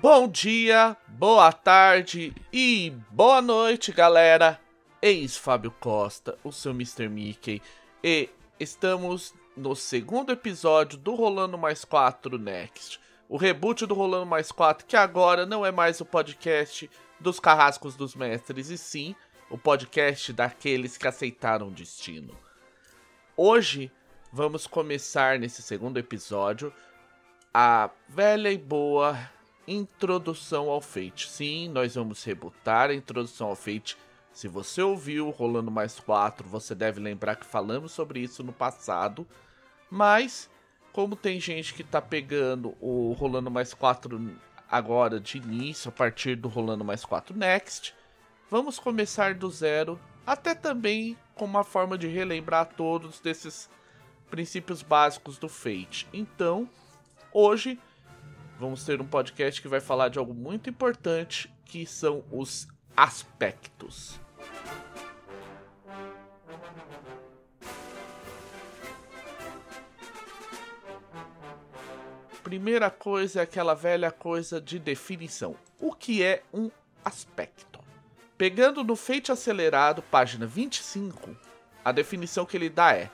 Bom dia, boa tarde e boa noite, galera. Eis Fábio Costa, o seu Mr. Mickey, e estamos no segundo episódio do Rolando Mais 4 Next. O reboot do Rolando Mais 4, que agora não é mais o podcast dos carrascos dos mestres, e sim o podcast daqueles que aceitaram o destino. Hoje vamos começar nesse segundo episódio a velha e boa introdução ao Fate. Sim, nós vamos rebutar a introdução ao Fate. Se você ouviu Rolando Mais 4, você deve lembrar que falamos sobre isso no passado. Mas, como tem gente que tá pegando o Rolando Mais 4 agora de início, a partir do Rolando Mais 4 Next, vamos começar do zero, até também com uma forma de relembrar todos desses princípios básicos do Fate. Então, hoje vamos ter um podcast que vai falar de algo muito importante, que são os aspectos. Primeira coisa é aquela velha coisa de definição. O que é um aspecto? Pegando no Fate Acelerado, página 25, a definição que ele dá é: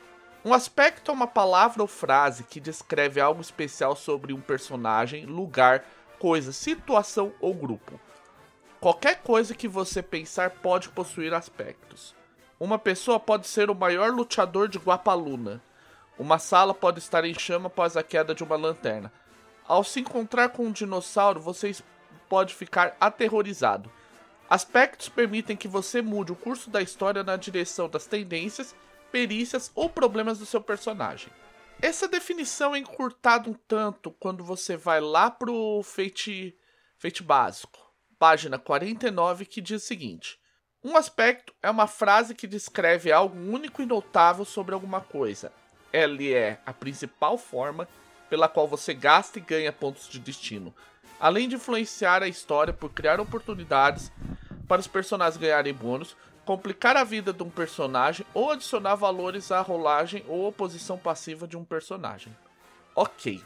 um aspecto é uma palavra ou frase que descreve algo especial sobre um personagem, lugar, coisa, situação ou grupo. Qualquer coisa que você pensar pode possuir aspectos. Uma pessoa pode ser o maior lutador de Guapaluna. Uma sala pode estar em chama após a queda de uma lanterna. Ao se encontrar com um dinossauro, você pode ficar aterrorizado. Aspectos permitem que você mude o curso da história na direção das tendências, perícias ou problemas do seu personagem. Essa definição é encurtada um tanto quando você vai lá pro Fate, Fate básico, página 49, que diz o seguinte: Um aspecto é uma frase que descreve algo único e notável sobre alguma coisa. Ele é a principal forma pela qual você gasta e ganha pontos de destino, além de influenciar a história por criar oportunidades para os personagens ganharem bônus, complicar a vida de um personagem ou adicionar valores à rolagem ou oposição passiva de um personagem. Ok.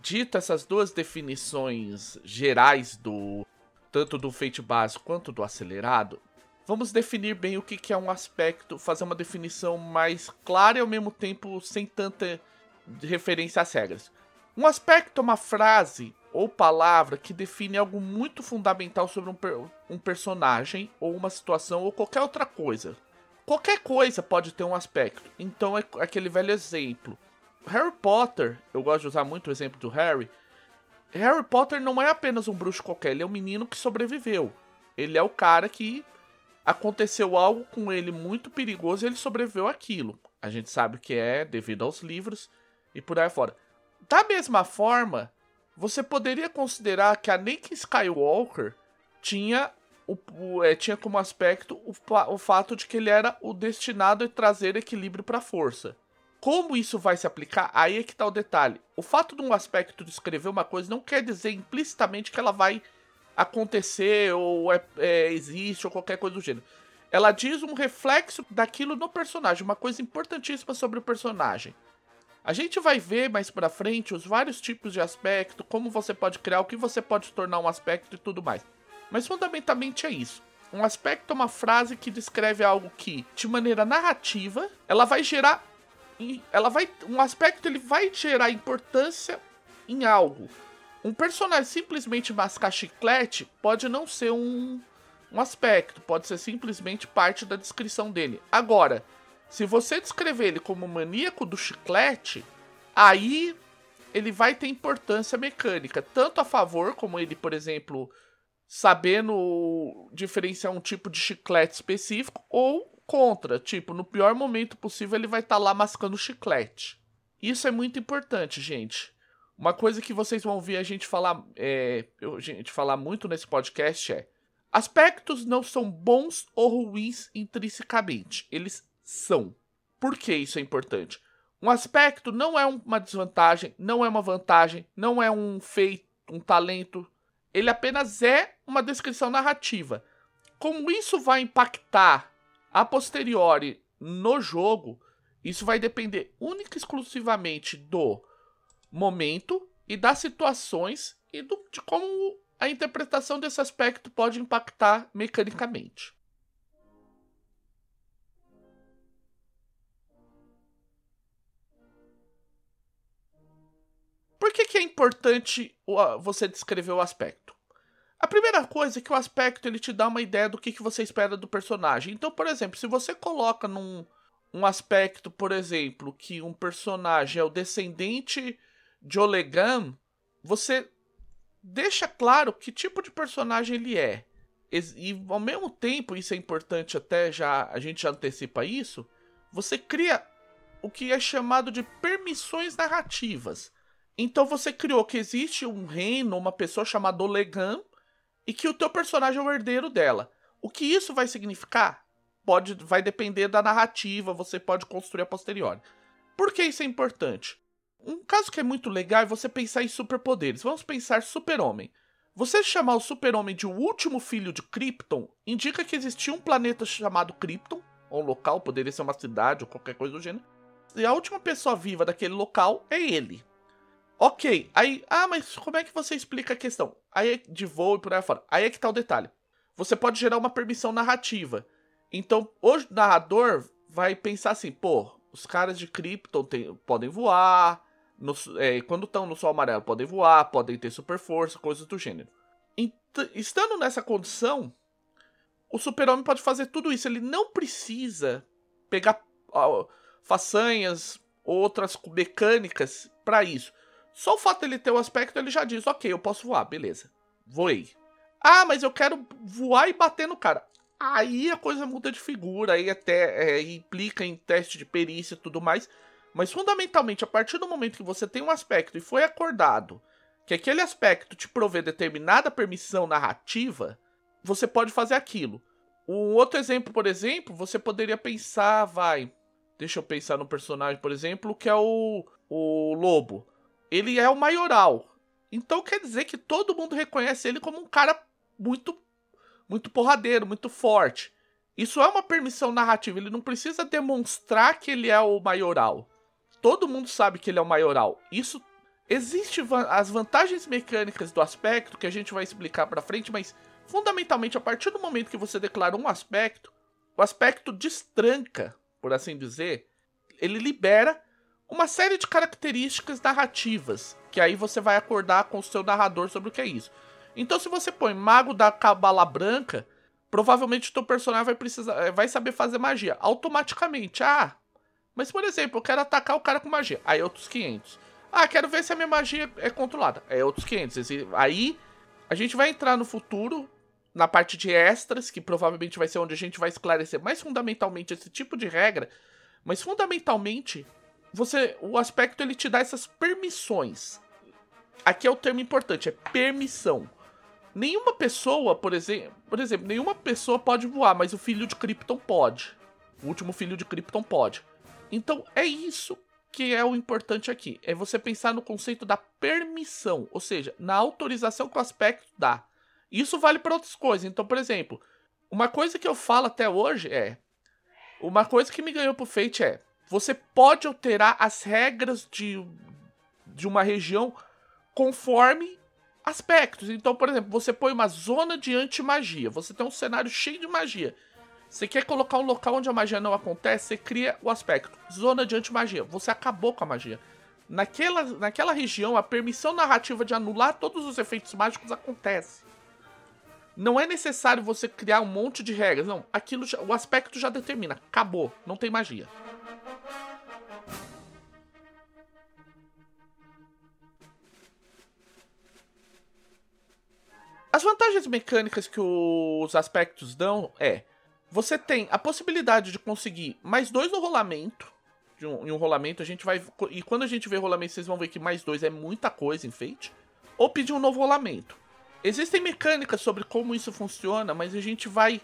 Dito essas duas definições gerais do tanto do feito básico quanto do acelerado, vamos definir bem o que é um aspecto, fazer uma definição mais clara e ao mesmo tempo sem tanta referência às regras. Um aspecto é uma frase ou palavra que define algo muito fundamental sobre um, per um personagem ou uma situação ou qualquer outra coisa. Qualquer coisa pode ter um aspecto. Então é aquele velho exemplo. Harry Potter, eu gosto de usar muito o exemplo do Harry. Harry Potter não é apenas um bruxo qualquer, ele é um menino que sobreviveu. Ele é o cara que aconteceu algo com ele muito perigoso e ele sobreviveu aquilo. A gente sabe que é devido aos livros e por aí fora. Da mesma forma, você poderia considerar que a Anakin Skywalker tinha, o, o é, tinha como aspecto o, o fato de que ele era o destinado a trazer equilíbrio para a força. Como isso vai se aplicar? Aí é que tá o detalhe. O fato de um aspecto descrever uma coisa não quer dizer implicitamente que ela vai acontecer ou é, é, existe ou qualquer coisa do gênero. Ela diz um reflexo daquilo no personagem, uma coisa importantíssima sobre o personagem. A gente vai ver mais pra frente os vários tipos de aspecto, como você pode criar, o que você pode tornar um aspecto e tudo mais. Mas fundamentalmente é isso. Um aspecto é uma frase que descreve algo que, de maneira narrativa, ela vai gerar. Ela vai. Um aspecto ele vai gerar importância em algo. Um personagem simplesmente mascar chiclete pode não ser um, um aspecto, pode ser simplesmente parte da descrição dele. Agora, se você descrever ele como maníaco do chiclete, aí ele vai ter importância mecânica, tanto a favor, como ele, por exemplo, sabendo diferenciar um tipo de chiclete específico, ou contra, tipo, no pior momento possível ele vai estar tá lá mascando chiclete. Isso é muito importante, gente. Uma coisa que vocês vão ouvir a gente falar, é, a gente falar muito nesse podcast é: aspectos não são bons ou ruins intrinsecamente. Eles são. Por que isso é importante? Um aspecto não é uma desvantagem, não é uma vantagem, não é um feito, um talento. Ele apenas é uma descrição narrativa. Como isso vai impactar a posteriori no jogo, isso vai depender única e exclusivamente do momento e das situações e do, de como a interpretação desse aspecto pode impactar mecanicamente. Por que, que é importante você descrever o aspecto? A primeira coisa é que o aspecto ele te dá uma ideia do que, que você espera do personagem. Então, por exemplo, se você coloca num um aspecto, por exemplo, que um personagem é o descendente de Olegam, você deixa claro que tipo de personagem ele é. E ao mesmo tempo, isso é importante até já a gente já antecipa isso, você cria o que é chamado de permissões narrativas. Então você criou que existe um reino, uma pessoa chamada Olegam, e que o teu personagem é o herdeiro dela. O que isso vai significar? Pode, vai depender da narrativa, você pode construir a posteriori. Por que isso é importante? Um caso que é muito legal é você pensar em superpoderes. Vamos pensar super-homem. Você chamar o super-homem de o último filho de Krypton indica que existia um planeta chamado Krypton, ou um local, poderia ser uma cidade ou qualquer coisa do gênero. E a última pessoa viva daquele local é ele. Ok, aí, ah, mas como é que você explica a questão? Aí é de voo e por aí fora. Aí é que tá o detalhe. Você pode gerar uma permissão narrativa. Então, o narrador vai pensar assim, pô, os caras de Krypton tem, podem voar, no, é, quando estão no Sol Amarelo podem voar, podem ter super força, coisas do gênero. estando nessa condição, o super-homem pode fazer tudo isso. Ele não precisa pegar ó, façanhas, outras mecânicas para isso. Só o fato dele ter o aspecto, ele já diz, ok, eu posso voar, beleza. Voei. Ah, mas eu quero voar e bater no cara. Aí a coisa muda de figura, aí até é, implica em teste de perícia e tudo mais. Mas fundamentalmente, a partir do momento que você tem um aspecto e foi acordado que aquele aspecto te provê determinada permissão narrativa, você pode fazer aquilo. Um outro exemplo, por exemplo, você poderia pensar, vai. Deixa eu pensar no personagem, por exemplo, que é o, o Lobo ele é o maioral. Então quer dizer que todo mundo reconhece ele como um cara muito muito porradeiro, muito forte. Isso é uma permissão narrativa, ele não precisa demonstrar que ele é o maioral. Todo mundo sabe que ele é o maioral. Isso existe as vantagens mecânicas do aspecto que a gente vai explicar para frente, mas fundamentalmente a partir do momento que você declara um aspecto, o aspecto destranca, por assim dizer, ele libera uma série de características narrativas, que aí você vai acordar com o seu narrador sobre o que é isso. Então, se você põe Mago da Cabala Branca, provavelmente o teu personagem vai precisar, eh, vai saber fazer magia automaticamente. Ah, mas por exemplo, eu quero atacar o cara com magia. Aí outros 500. Ah, quero ver se a minha magia é controlada. É outros 500. Aí a gente vai entrar no futuro na parte de extras, que provavelmente vai ser onde a gente vai esclarecer mais fundamentalmente esse tipo de regra, mas fundamentalmente você o aspecto ele te dá essas permissões. Aqui é o termo importante, é permissão. Nenhuma pessoa, por exemplo, por exemplo, nenhuma pessoa pode voar, mas o filho de Krypton pode. O último filho de Krypton pode. Então é isso que é o importante aqui, é você pensar no conceito da permissão, ou seja, na autorização que o aspecto dá. Isso vale para outras coisas. Então, por exemplo, uma coisa que eu falo até hoje é uma coisa que me ganhou pro Fate é você pode alterar as regras de, de uma região conforme aspectos. Então, por exemplo, você põe uma zona de anti-magia. Você tem um cenário cheio de magia. Você quer colocar um local onde a magia não acontece, você cria o aspecto. Zona de anti-magia. Você acabou com a magia. Naquela, naquela região, a permissão narrativa de anular todos os efeitos mágicos acontece. Não é necessário você criar um monte de regras. Não, aquilo já, o aspecto já determina. Acabou. Não tem magia. As vantagens mecânicas que os aspectos dão é: você tem a possibilidade de conseguir mais dois no rolamento. De um, em um rolamento, a gente vai. E quando a gente vê rolamento, vocês vão ver que mais dois é muita coisa em Fate. Ou pedir um novo rolamento. Existem mecânicas sobre como isso funciona, mas a gente vai.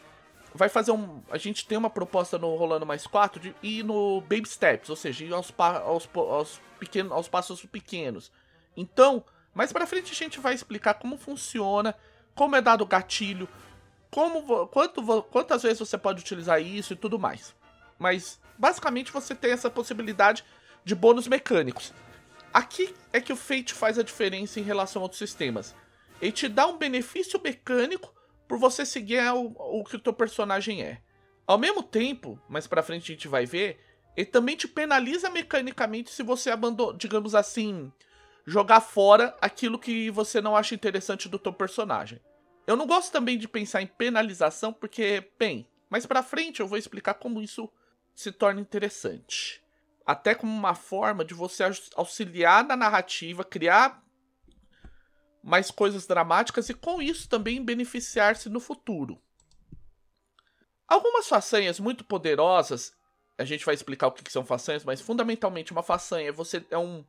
Vai fazer um. A gente tem uma proposta no Rolando Mais 4 de ir no Baby Steps, ou seja, ir aos, aos, aos, pequenos, aos passos pequenos. Então, mais pra frente a gente vai explicar como funciona como é dado o gatilho, como quanto, quantas vezes você pode utilizar isso e tudo mais. Mas basicamente você tem essa possibilidade de bônus mecânicos. Aqui é que o Fate faz a diferença em relação a outros sistemas. Ele te dá um benefício mecânico por você seguir o, o que o teu personagem é. Ao mesmo tempo, mais pra frente a gente vai ver, ele também te penaliza mecanicamente se você abandonar, digamos assim, jogar fora aquilo que você não acha interessante do teu personagem. Eu não gosto também de pensar em penalização porque, bem, mais pra frente eu vou explicar como isso se torna interessante. Até como uma forma de você auxiliar na narrativa, criar mais coisas dramáticas e com isso também beneficiar-se no futuro. Algumas façanhas muito poderosas, a gente vai explicar o que são façanhas, mas fundamentalmente uma façanha é você é um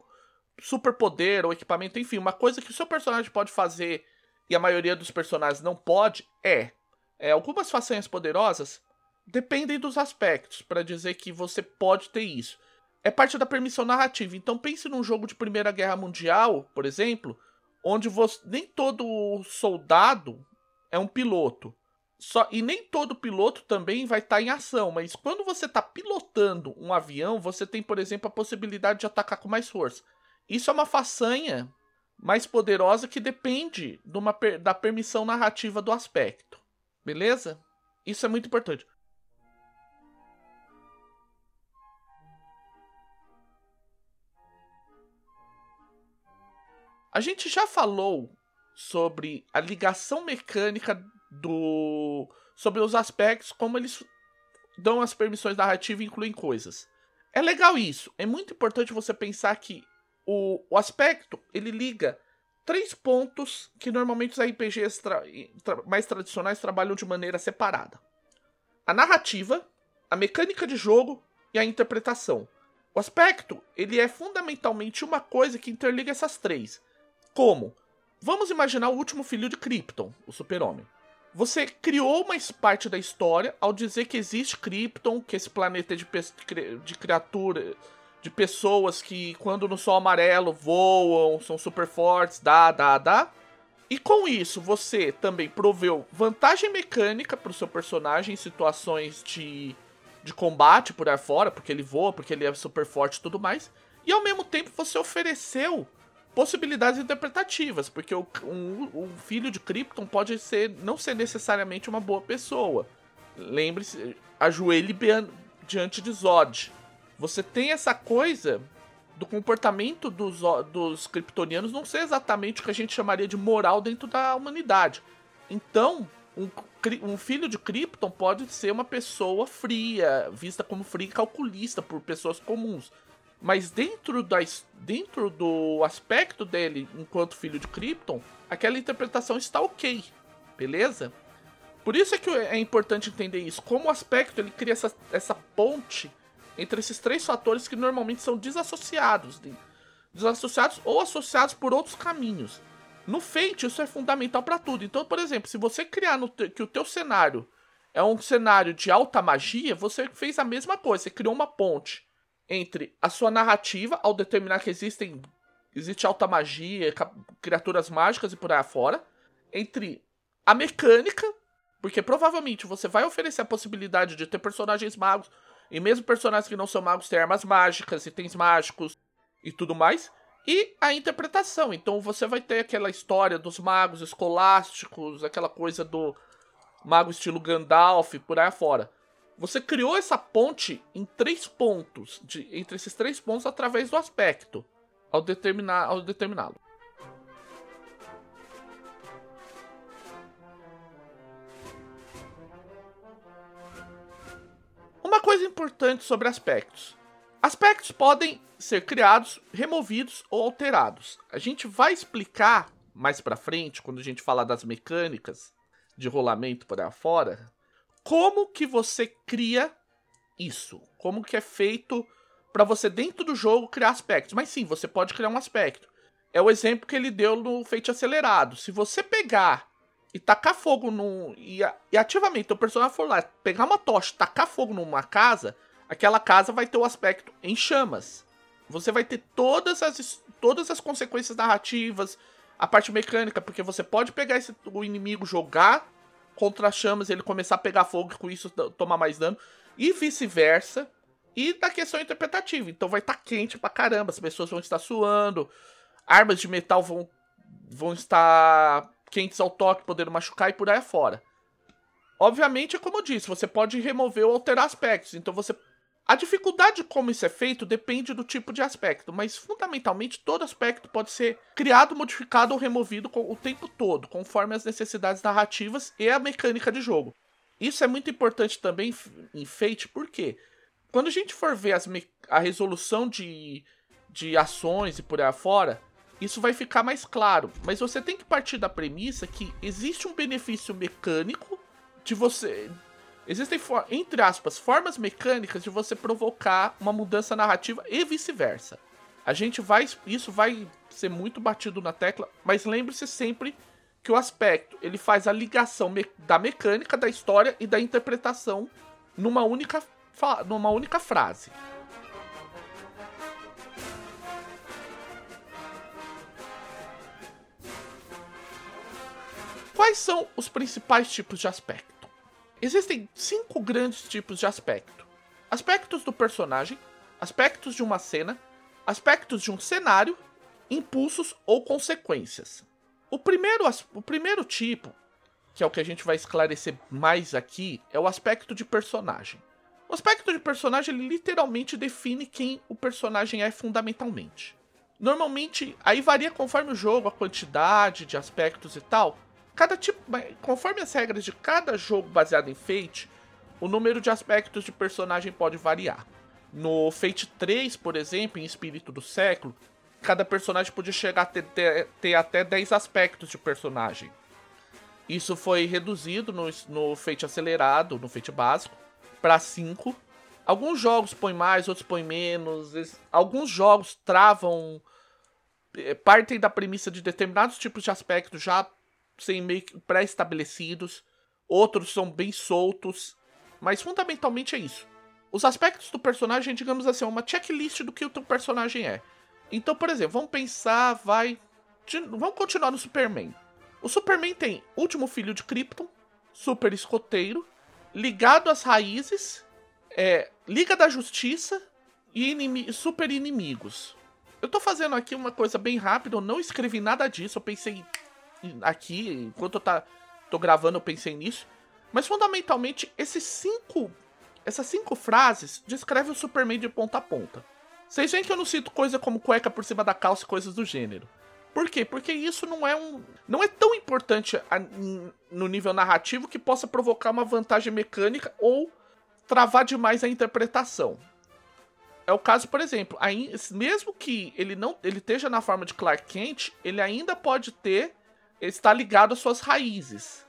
superpoder ou equipamento, enfim, uma coisa que o seu personagem pode fazer e a maioria dos personagens não pode, é, é algumas façanhas poderosas dependem dos aspectos para dizer que você pode ter isso. É parte da permissão narrativa. Então pense num jogo de Primeira Guerra Mundial, por exemplo, onde você, nem todo soldado é um piloto. Só, e nem todo piloto também vai estar tá em ação, mas quando você está pilotando um avião, você tem, por exemplo, a possibilidade de atacar com mais força. Isso é uma façanha mais poderosa que depende de uma, da permissão narrativa do aspecto. Beleza? Isso é muito importante. A gente já falou sobre a ligação mecânica do. sobre os aspectos, como eles dão as permissões narrativas e incluem coisas. É legal isso. É muito importante você pensar que o, o aspecto ele liga três pontos que normalmente os RPGs tra tra mais tradicionais trabalham de maneira separada: a narrativa, a mecânica de jogo e a interpretação. O aspecto ele é fundamentalmente uma coisa que interliga essas três. Como? Vamos imaginar o último filho de Krypton, o Super-Homem. Você criou uma parte da história ao dizer que existe Krypton, que esse planeta é de, de criatura de pessoas que, quando no sol amarelo, voam, são super fortes, dá, dá, dá. E com isso, você também proveu vantagem mecânica para o seu personagem em situações de, de combate por aí fora, porque ele voa, porque ele é super forte e tudo mais. E ao mesmo tempo, você ofereceu possibilidades interpretativas, porque o, um, filho de Krypton pode ser não ser necessariamente uma boa pessoa. Lembre-se, ajoelhe diante de Zod você tem essa coisa do comportamento dos, dos kryptonianos não ser exatamente o que a gente chamaria de moral dentro da humanidade. Então, um, um, filho de Krypton pode ser uma pessoa fria, vista como fria e calculista por pessoas comuns. Mas dentro, da, dentro do aspecto dele, enquanto filho de Krypton, aquela interpretação está ok, beleza? Por isso é que é importante entender isso. Como o aspecto ele cria essa, essa ponte entre esses três fatores que normalmente são desassociados. Desassociados ou associados por outros caminhos. No Fate, isso é fundamental para tudo. Então, por exemplo, se você criar no que o teu cenário é um cenário de alta magia, você fez a mesma coisa. Você criou uma ponte entre a sua narrativa, ao determinar que existem existe alta magia, criaturas mágicas e por aí afora, entre a mecânica, porque provavelmente você vai oferecer a possibilidade de ter personagens magos e mesmo personagens que não são magos têm armas mágicas, itens mágicos e tudo mais. E a interpretação. Então você vai ter aquela história dos magos escolásticos, aquela coisa do mago estilo Gandalf, por aí afora. Você criou essa ponte em três pontos, de, entre esses três pontos, através do aspecto, ao, determinar, ao determiná-lo. Uma coisa importante sobre aspectos. Aspectos podem ser criados, removidos ou alterados. A gente vai explicar mais para frente, quando a gente falar das mecânicas de rolamento por aí fora, como que você cria isso, como que é feito para você dentro do jogo criar aspectos. Mas sim, você pode criar um aspecto. É o exemplo que ele deu no feito acelerado. Se você pegar e tacar fogo num. E, e ativamente o personagem for lá pegar uma tocha tacar fogo numa casa, aquela casa vai ter o aspecto em chamas. Você vai ter todas as, todas as consequências narrativas, a parte mecânica, porque você pode pegar esse, o inimigo, jogar contra chamas, ele começar a pegar fogo e com isso tomar mais dano, e vice-versa. E da questão interpretativa. Então vai estar tá quente pra caramba, as pessoas vão estar suando, armas de metal vão, vão estar quentes ao toque, podendo machucar e por aí afora. Obviamente, é como eu disse, você pode remover ou alterar aspectos. Então você. A dificuldade de como isso é feito depende do tipo de aspecto, mas fundamentalmente todo aspecto pode ser criado, modificado ou removido o tempo todo, conforme as necessidades narrativas e a mecânica de jogo. Isso é muito importante também em Fate, porque quando a gente for ver a resolução de, de ações e por aí afora, isso vai ficar mais claro. Mas você tem que partir da premissa que existe um benefício mecânico de você. Existem, entre aspas, formas mecânicas de você provocar uma mudança narrativa e vice-versa. A gente vai. Isso vai ser muito batido na tecla, mas lembre-se sempre que o aspecto ele faz a ligação me da mecânica da história e da interpretação numa única, numa única frase. Quais são os principais tipos de aspecto? Existem cinco grandes tipos de aspecto: aspectos do personagem, aspectos de uma cena, aspectos de um cenário, impulsos ou consequências. O primeiro, o primeiro tipo, que é o que a gente vai esclarecer mais aqui, é o aspecto de personagem. O aspecto de personagem ele literalmente define quem o personagem é fundamentalmente. Normalmente, aí varia conforme o jogo, a quantidade de aspectos e tal, Cada tipo, conforme as regras de cada jogo baseado em Fate, o número de aspectos de personagem pode variar. No Fate 3, por exemplo, em Espírito do Século, cada personagem podia chegar a ter, ter, ter até 10 aspectos de personagem. Isso foi reduzido no, no Fate acelerado, no Fate básico, para 5. Alguns jogos põem mais, outros põem menos. Alguns jogos travam. Eh, partem da premissa de determinados tipos de aspectos já sem meio pré-estabelecidos, outros são bem soltos, mas fundamentalmente é isso. Os aspectos do personagem, digamos assim, é uma checklist do que o teu personagem é. Então, por exemplo, vamos pensar, vai. Vamos continuar no Superman. O Superman tem último filho de Krypton, super escoteiro, ligado às raízes, é, Liga da Justiça e inimi super inimigos. Eu tô fazendo aqui uma coisa bem rápida, eu não escrevi nada disso, eu pensei aqui, enquanto eu tá, tô gravando, eu pensei nisso. Mas fundamentalmente, esses cinco. Essas cinco frases descrevem o Superman de ponta a ponta. Vocês veem que eu não cito coisa como cueca por cima da calça e coisas do gênero. Por quê? Porque isso não é um. não é tão importante a, no nível narrativo que possa provocar uma vantagem mecânica ou travar demais a interpretação. É o caso, por exemplo, aí, mesmo que ele não ele esteja na forma de Clark Kent, ele ainda pode ter está ligado às suas raízes.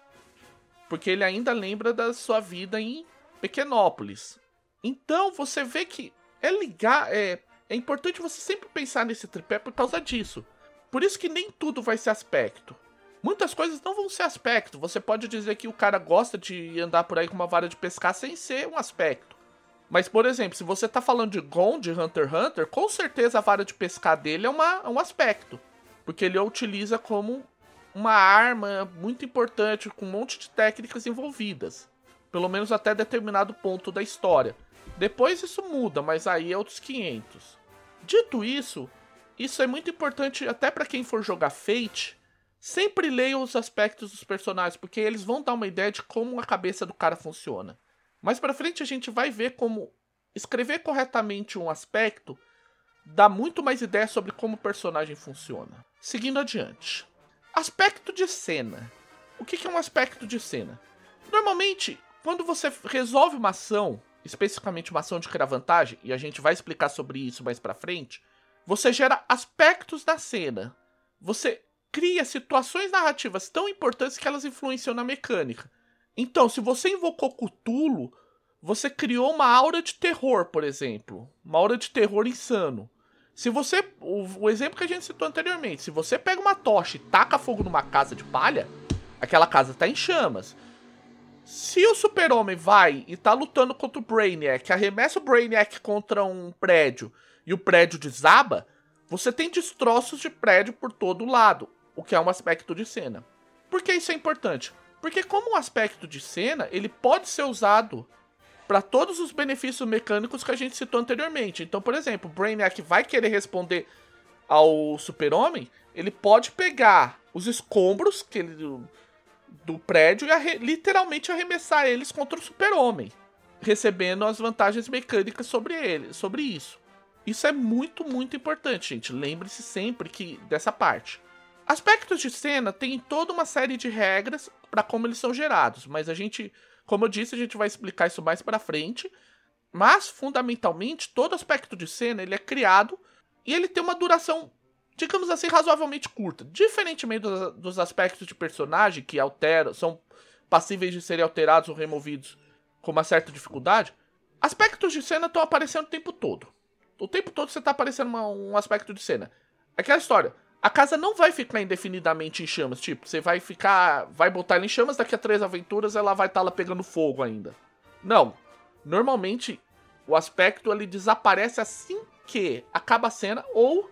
Porque ele ainda lembra da sua vida em Pequenópolis. Então você vê que é ligar. É, é importante você sempre pensar nesse tripé por causa disso. Por isso que nem tudo vai ser aspecto. Muitas coisas não vão ser aspecto. Você pode dizer que o cara gosta de andar por aí com uma vara de pescar sem ser um aspecto. Mas, por exemplo, se você tá falando de Gon, de Hunter x Hunter, com certeza a vara de pescar dele é, uma, é um aspecto. Porque ele a utiliza como uma arma muito importante com um monte de técnicas envolvidas, pelo menos até determinado ponto da história. Depois isso muda, mas aí é outros 500. Dito isso, isso é muito importante até para quem for jogar Fate. Sempre leia os aspectos dos personagens, porque eles vão dar uma ideia de como a cabeça do cara funciona. Mais para frente a gente vai ver como escrever corretamente um aspecto dá muito mais ideia sobre como o personagem funciona. Seguindo adiante. Aspecto de cena. O que é um aspecto de cena? Normalmente, quando você resolve uma ação, especificamente uma ação de criar vantagem, e a gente vai explicar sobre isso mais pra frente, você gera aspectos da cena. Você cria situações narrativas tão importantes que elas influenciam na mecânica. Então, se você invocou Cthulhu, você criou uma aura de terror, por exemplo. Uma aura de terror insano. Se você. O, o, exemplo que a gente citou anteriormente, se você pega uma tocha e taca fogo numa casa de palha, aquela casa tá em chamas. Se o super-homem vai e tá lutando contra o Brainiac, arremessa o Brainiac contra um prédio e o prédio desaba, você tem destroços de prédio por todo lado, o que é um aspecto de cena. Por que isso é importante? Porque como um aspecto de cena, ele pode ser usado para todos os benefícios mecânicos que a gente citou anteriormente. Então, por exemplo, o Brainiac vai querer responder ao Super-Homem, ele pode pegar os escombros que ele, do, do prédio e arre, literalmente arremessar eles contra o super-homem, recebendo as vantagens mecânicas sobre ele, sobre isso. Isso é muito, muito importante, gente. Lembre-se sempre que dessa parte. Aspectos de cena tem toda uma série de regras para como eles são gerados, mas a gente, como eu disse, a gente vai explicar isso mais para frente. Mas fundamentalmente, todo aspecto de cena ele é criado e ele tem uma duração, digamos assim, razoavelmente curta. Diferentemente dos, dos aspectos de personagem que alteram, são passíveis de serem alterados ou removidos com uma certa dificuldade, aspectos de cena estão aparecendo o tempo todo. O tempo todo você está aparecendo uma, um aspecto de cena. Aquela história. A casa não vai ficar indefinidamente em chamas. Tipo, você vai ficar. Vai botar ela em chamas, daqui a três aventuras ela vai estar tá lá pegando fogo ainda. Não. Normalmente, o aspecto ele desaparece assim que acaba a cena ou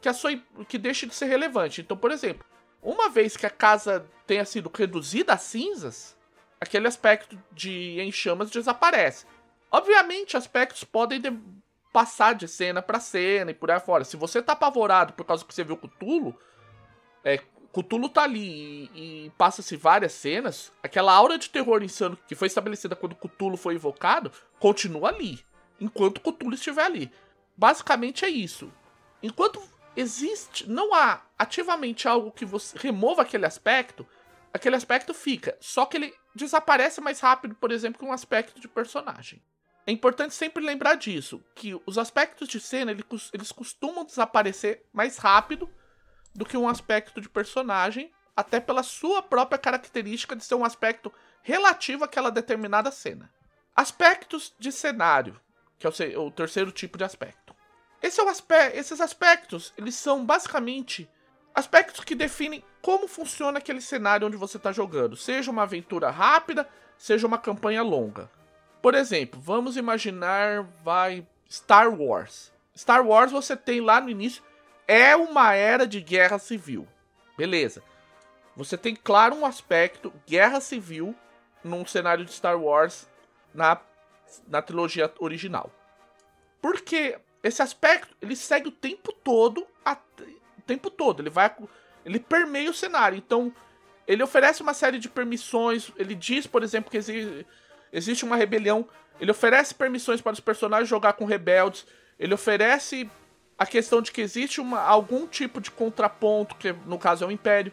que, a sua, que deixe de ser relevante. Então, por exemplo, uma vez que a casa tenha sido reduzida a cinzas, aquele aspecto de em chamas desaparece. Obviamente, aspectos podem de passar de cena para cena e por aí fora. Se você tá apavorado por causa que você viu Cthulhu, é, Cthulhu tá ali e, e passa-se várias cenas, aquela aura de terror insano que foi estabelecida quando Cthulhu foi invocado, continua ali, enquanto Cthulhu estiver ali. Basicamente é isso. Enquanto existe, não há ativamente algo que você remova aquele aspecto, aquele aspecto fica, só que ele desaparece mais rápido, por exemplo, que um aspecto de personagem. É importante sempre lembrar disso, que os aspectos de cena eles costumam desaparecer mais rápido do que um aspecto de personagem, até pela sua própria característica de ser um aspecto relativo àquela determinada cena. Aspectos de cenário, que é o, terceiro tipo de aspecto. Esse é aspe esses aspectos, eles são basicamente aspectos que definem como funciona aquele cenário onde você está jogando, seja uma aventura rápida, seja uma campanha longa. Por exemplo, vamos imaginar, vai Star Wars. Star Wars você tem lá no início é uma era de guerra civil. Beleza. Você tem claro um aspecto guerra civil num cenário de Star Wars na na trilogia original. Porque esse aspecto ele segue o tempo todo, a, o tempo todo, ele vai ele permeia o cenário. Então, ele oferece uma série de permissões, ele diz, por exemplo, que existe existe uma rebelião, ele oferece permissões para os personagens jogar com rebeldes, ele oferece a questão de que existe uma, algum tipo de contraponto, que no caso é o Império,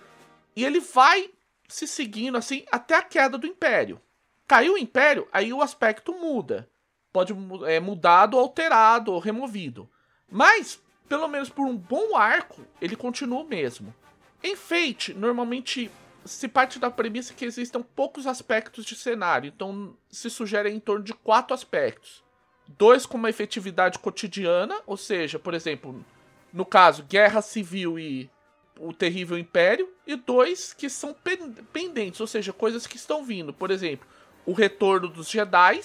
e ele vai se seguindo assim até a queda do Império. Caiu o Império, aí o aspecto muda. Pode é mudado, alterado ou removido. Mas, pelo menos por um bom arco, ele continua o mesmo. Em Fate, normalmente se parte da premissa que existam poucos aspectos de cenário, então se sugere em torno de quatro aspectos. Dois com uma efetividade cotidiana, ou seja, por exemplo, no caso, Guerra Civil e o Terrível Império, e dois que são pendentes, ou seja, coisas que estão vindo, por exemplo, o Retorno dos Jedi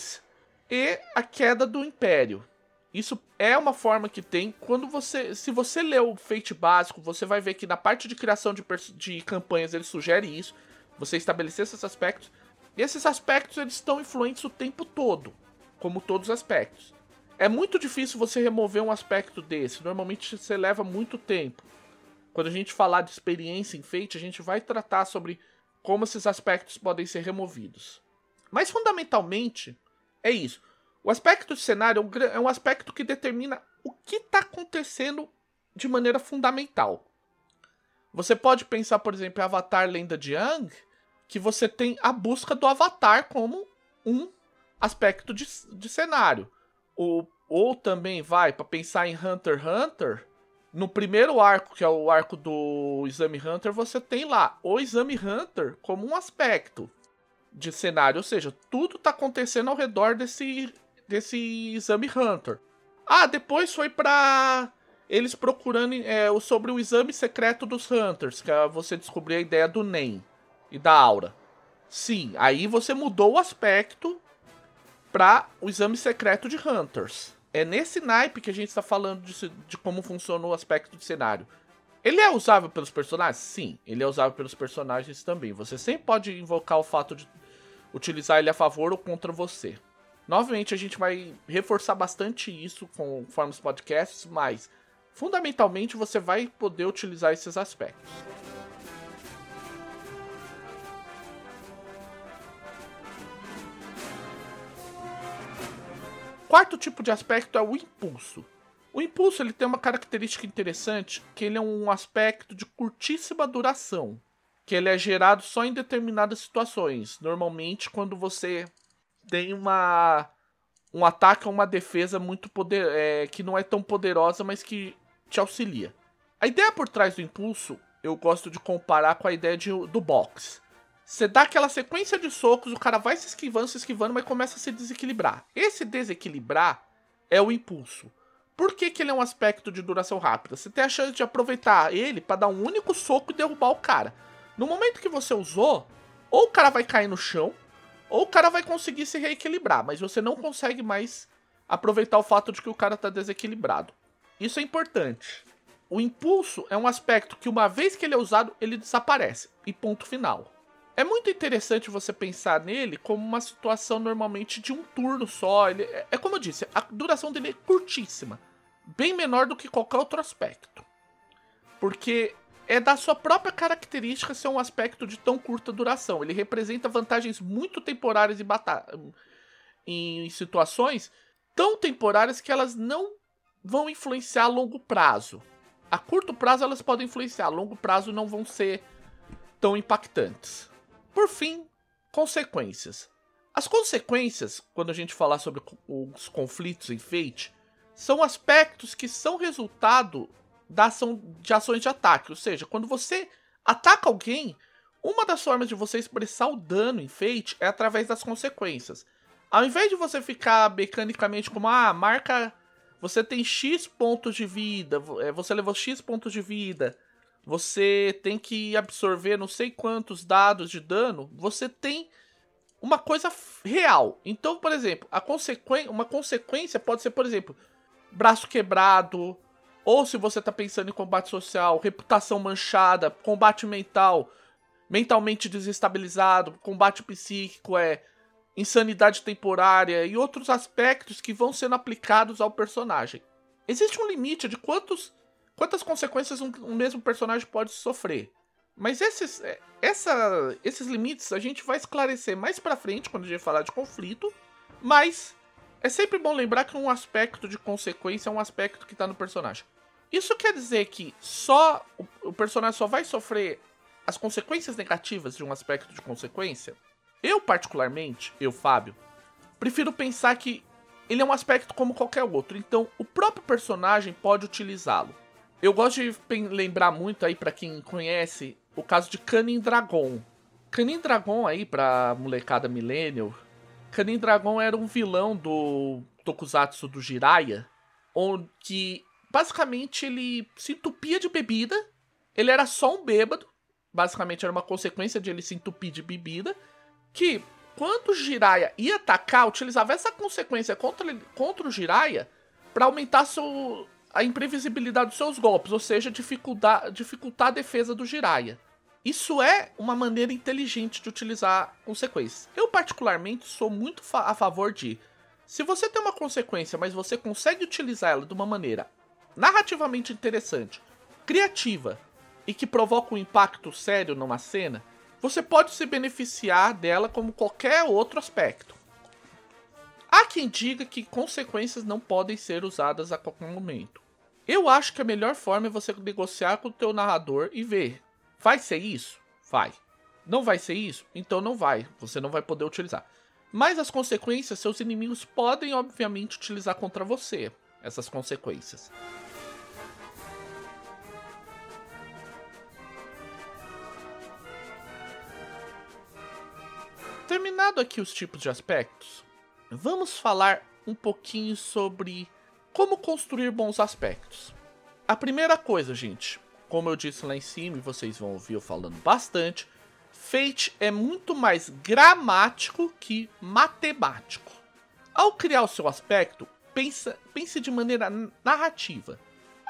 e a Queda do Império. Isso é uma forma que tem. Quando você. Se você lê o Fate básico, você vai ver que na parte de criação de, de campanhas ele sugere isso. Você estabelecer esses aspectos. E esses aspectos eles estão influentes o tempo todo. Como todos os aspectos. É muito difícil você remover um aspecto desse. Normalmente você leva muito tempo. Quando a gente falar de experiência em Fate, a gente vai tratar sobre como esses aspectos podem ser removidos. Mas fundamentalmente é isso. O aspecto de cenário é um aspecto que determina o que está acontecendo de maneira fundamental. Você pode pensar, por exemplo, em Avatar Lenda de Yang, que você tem a busca do Avatar como um aspecto de, de cenário. Ou, ou também vai para pensar em Hunter x Hunter. No primeiro arco, que é o arco do Exame Hunter, você tem lá o Exame Hunter como um aspecto de cenário. Ou seja, tudo está acontecendo ao redor desse desse exame Hunter. Ah, depois foi pra eles procurando é, sobre o exame secreto dos Hunters, que é você descobrir a ideia do NEM e da aura. Sim, aí você mudou o aspecto para o exame secreto de Hunters. É nesse naipe que a gente está falando de, de, como funciona o aspecto de cenário. Ele é usável pelos personagens? Sim, ele é usável pelos personagens também. Você sempre pode invocar o fato de utilizar ele a favor ou contra você. Novamente, a gente vai reforçar bastante isso conforme os podcasts, mas fundamentalmente você vai poder utilizar esses aspectos. Quarto tipo de aspecto é o impulso. O impulso ele tem uma característica interessante, que ele é um aspecto de curtíssima duração, que ele é gerado só em determinadas situações, normalmente quando você tem uma um ataque ou uma defesa muito poder, é, que não é tão poderosa, mas que te auxilia. A ideia por trás do impulso, eu gosto de comparar com a ideia de, do box. Você dá aquela sequência de socos, o cara vai se esquivando, se esquivando, mas começa a se desequilibrar. Esse desequilibrar é o impulso. Por que, que ele é um aspecto de duração rápida? Você tem a chance de aproveitar ele para dar um único soco e derrubar o cara. No momento que você usou, ou o cara vai cair no chão, ou o cara vai conseguir se reequilibrar, mas você não consegue mais aproveitar o fato de que o cara está desequilibrado. Isso é importante. O impulso é um aspecto que, uma vez que ele é usado, ele desaparece. E ponto final. É muito interessante você pensar nele como uma situação normalmente de um turno só. Ele, é, é como eu disse, a duração dele é curtíssima. Bem menor do que qualquer outro aspecto. Porque é da sua própria característica ser um aspecto de tão curta duração. Ele representa vantagens muito temporárias em, em situações tão temporárias que elas não vão influenciar a longo prazo. A curto prazo elas podem influenciar, a longo prazo não vão ser tão impactantes. Por fim, consequências. As consequências, quando a gente falar sobre os conflitos em Fate, são aspectos que são resultado da ação, de ações de ataque. Ou seja, quando você ataca alguém, uma das formas de você expressar o dano em Fate é através das consequências. Ao invés de você ficar mecanicamente como, ah, marca. Você tem X pontos de vida, é, você levou X pontos de vida, você tem que absorver não sei quantos dados de dano, você tem uma coisa real. Então, por exemplo, a consequ... uma consequência pode ser, por exemplo, braço quebrado, ou se você está pensando em combate social, reputação manchada, combate mental, mentalmente desestabilizado, combate psíquico, é insanidade temporária e outros aspectos que vão sendo aplicados ao personagem. Existe um limite de quantos quantas consequências um, um mesmo personagem pode sofrer. Mas esses, é, essa, esses limites a gente vai esclarecer mais pra frente quando a gente falar de conflito. Mas é sempre bom lembrar que um aspecto de consequência é um aspecto que tá no personagem. Isso quer dizer que só o, o personagem só vai sofrer as consequências negativas de um aspecto de consequência? Eu, particularmente, eu, Fábio, prefiro pensar que ele é um aspecto como qualquer outro, então o próprio personagem pode utilizá-lo. Eu gosto de lembrar muito aí para quem conhece o caso de Canin Dragon. Canin Dragon aí pra molecada millennial, Canin Dragon era um vilão do Tokusatsu do Jiraiya, onde basicamente ele se entupia de bebida, ele era só um bêbado, basicamente era uma consequência de ele se entupir de bebida, que quando o Jiraiya ia atacar, utilizava essa consequência contra, contra o Jiraiya para aumentar seu, a imprevisibilidade dos seus golpes, ou seja, dificultar, dificultar a defesa do Jiraiya. Isso é uma maneira inteligente de utilizar consequências. Eu, particularmente, sou muito a favor de. Se você tem uma consequência, mas você consegue utilizar ela de uma maneira narrativamente interessante, criativa e que provoca um impacto sério numa cena, você pode se beneficiar dela como qualquer outro aspecto. Há quem diga que consequências não podem ser usadas a qualquer momento. Eu acho que a melhor forma é você negociar com o teu narrador e ver. Vai ser isso? Vai. Não vai ser isso? Então não vai. Você não vai poder utilizar. Mas as consequências, seus inimigos podem, obviamente, utilizar contra você. Essas consequências. Terminado aqui os tipos de aspectos, vamos falar um pouquinho sobre como construir bons aspectos? A primeira coisa, gente, como eu disse lá em cima e vocês vão ouvir eu falando bastante, Fate é muito mais gramático que matemático. Ao criar o seu aspecto, pensa, pense de maneira narrativa.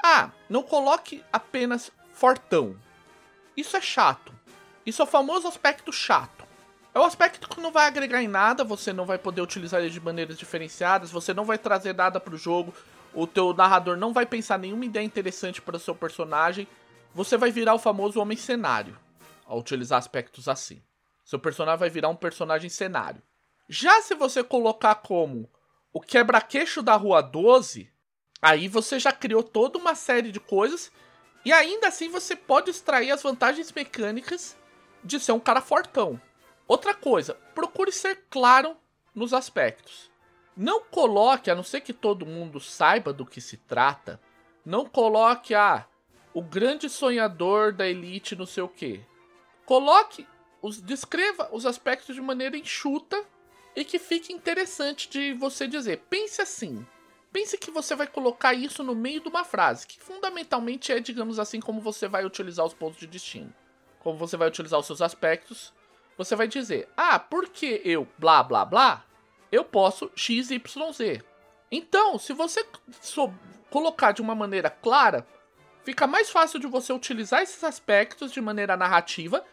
Ah, não coloque apenas fortão. Isso é chato. Isso é o famoso aspecto chato. É um aspecto que não vai agregar em nada, você não vai poder utilizar ele de maneiras diferenciadas, você não vai trazer nada para o jogo, o teu narrador não vai pensar nenhuma ideia interessante para o seu personagem, você vai virar o famoso homem cenário ao utilizar aspectos assim. Seu personagem vai virar um personagem cenário. Já se você colocar como o quebra-queixo da Rua 12, aí você já criou toda uma série de coisas e ainda assim você pode extrair as vantagens mecânicas de ser um cara fortão. Outra coisa, procure ser claro nos aspectos. Não coloque, a não ser que todo mundo saiba do que se trata, não coloque ah, o grande sonhador da elite, não sei o que. Coloque, os, descreva os aspectos de maneira enxuta e que fique interessante de você dizer. Pense assim. Pense que você vai colocar isso no meio de uma frase, que fundamentalmente é, digamos assim, como você vai utilizar os pontos de destino. Como você vai utilizar os seus aspectos. Você vai dizer, ah, porque eu blá blá blá, eu posso XYZ. Então, se você colocar de uma maneira clara, fica mais fácil de você utilizar esses aspectos de maneira narrativa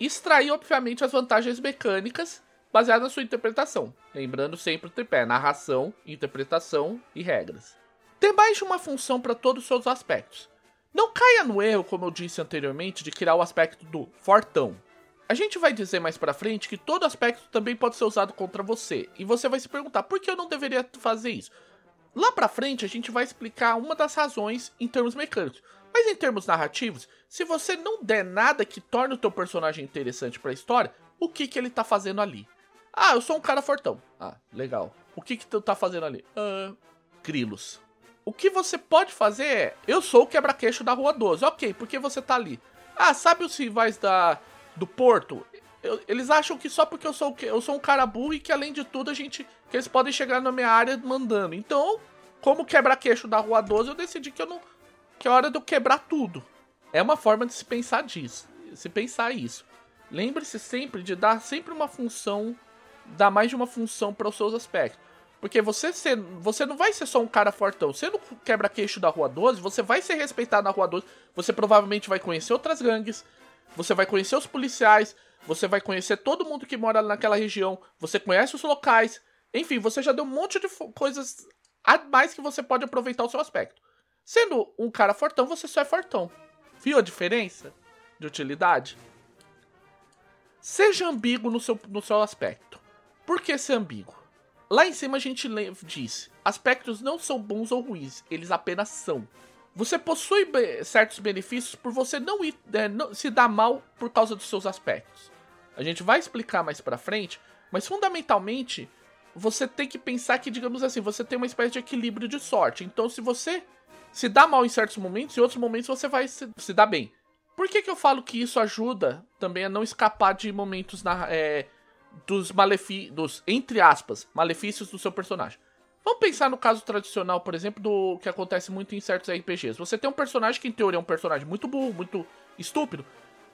e extrair, obviamente, as vantagens mecânicas baseadas na sua interpretação. Lembrando sempre o tripé: narração, interpretação e regras. Ter mais de uma função para todos os seus aspectos. Não caia no erro, como eu disse anteriormente, de criar o aspecto do fortão. A gente vai dizer mais pra frente que todo aspecto também pode ser usado contra você. E você vai se perguntar, por que eu não deveria fazer isso? Lá pra frente a gente vai explicar uma das razões em termos mecânicos. Mas em termos narrativos, se você não der nada que torne o teu personagem interessante para a história, o que que ele tá fazendo ali? Ah, eu sou um cara fortão. Ah, legal. O que que tu tá fazendo ali? Ah, grilos. O que você pode fazer é, eu sou o quebra-queixo da Rua 12. Ok, por que você tá ali? Ah, sabe os rivais da, do Porto? Eu, eles acham que só porque eu sou, eu sou um cara burro e que além de tudo a gente. que eles podem chegar na minha área mandando. Então, como quebra-queixo da Rua 12, eu decidi que eu não que é hora de eu quebrar tudo. É uma forma de se pensar disso, se pensar isso. Lembre-se sempre de dar sempre uma função, dar mais de uma função para os seus aspectos. Porque você ser, você não vai ser só um cara fortão. Sendo quebra-queixo da Rua 12, você vai ser respeitado na Rua 12. Você provavelmente vai conhecer outras gangues. Você vai conhecer os policiais. Você vai conhecer todo mundo que mora naquela região. Você conhece os locais. Enfim, você já deu um monte de coisas a mais que você pode aproveitar o seu aspecto. Sendo um cara fortão, você só é fortão. Viu a diferença de utilidade? Seja ambíguo no seu, no seu aspecto. Por que ser ambíguo? Lá em cima a gente disse: aspectos não são bons ou ruins, eles apenas são. Você possui certos benefícios por você não, ir, é, não se dar mal por causa dos seus aspectos. A gente vai explicar mais pra frente, mas fundamentalmente você tem que pensar que, digamos assim, você tem uma espécie de equilíbrio de sorte. Então, se você se dá mal em certos momentos, em outros momentos você vai se, se dar bem. Por que, que eu falo que isso ajuda também a não escapar de momentos na, é, dos malefícios, entre aspas, malefícios do seu personagem? Vamos pensar no caso tradicional, por exemplo, do que acontece muito em certos RPGs. Você tem um personagem que, em teoria, é um personagem muito burro, muito estúpido.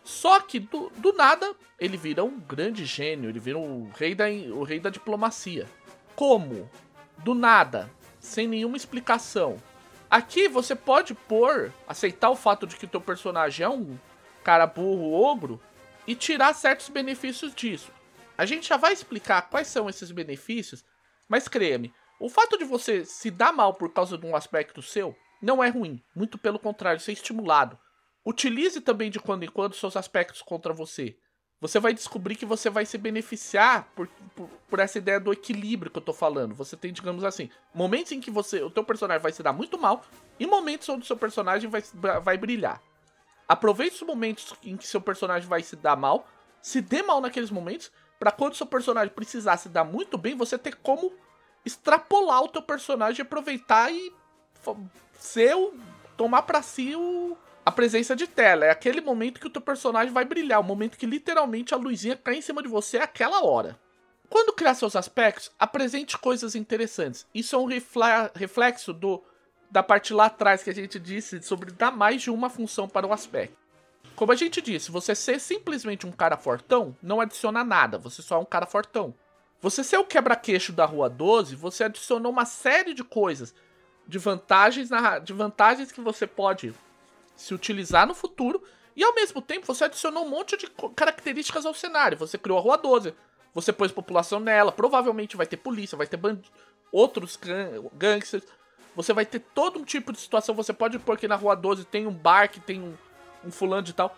Só que, do, do nada, ele vira um grande gênio, ele vira o rei da, o rei da diplomacia. Como? Do nada, sem nenhuma explicação. Aqui você pode pôr, aceitar o fato de que o teu personagem é um cara burro, ogro, e tirar certos benefícios disso. A gente já vai explicar quais são esses benefícios, mas creia-me, o fato de você se dar mal por causa de um aspecto seu não é ruim, muito pelo contrário, ser é estimulado. Utilize também de quando em quando seus aspectos contra você você vai descobrir que você vai se beneficiar por, por, por, essa ideia do equilíbrio que eu tô falando. Você tem, digamos assim, momentos em que você, o teu personagem vai se dar muito mal e momentos onde o seu personagem vai, vai brilhar. Aproveite os momentos em que seu personagem vai se dar mal, se dê mal naqueles momentos, para quando seu personagem precisar se dar muito bem, você ter como extrapolar o teu personagem, aproveitar e ser o, tomar para si o, a presença de tela. É aquele momento que o teu personagem vai brilhar, o momento que literalmente a luzinha cai em cima de você é aquela hora. Quando criar seus aspectos, apresente coisas interessantes. Isso é um reflexo do da parte lá atrás que a gente disse sobre dar mais de uma função para o aspecto. Como a gente disse, você ser simplesmente um cara fortão não adiciona nada, você só é um cara fortão. Você ser o quebra-queixo da Rua 12, você adicionou uma série de coisas, de vantagens, de vantagens que você pode se utilizar no futuro. E ao mesmo tempo você adicionou um monte de características ao cenário. Você criou a Rua 12, você pôs população nela, provavelmente vai ter polícia, vai ter outros gangsters. Você vai ter todo um tipo de situação. Você pode pôr que na Rua 12 tem um bar que tem um, um fulano de tal.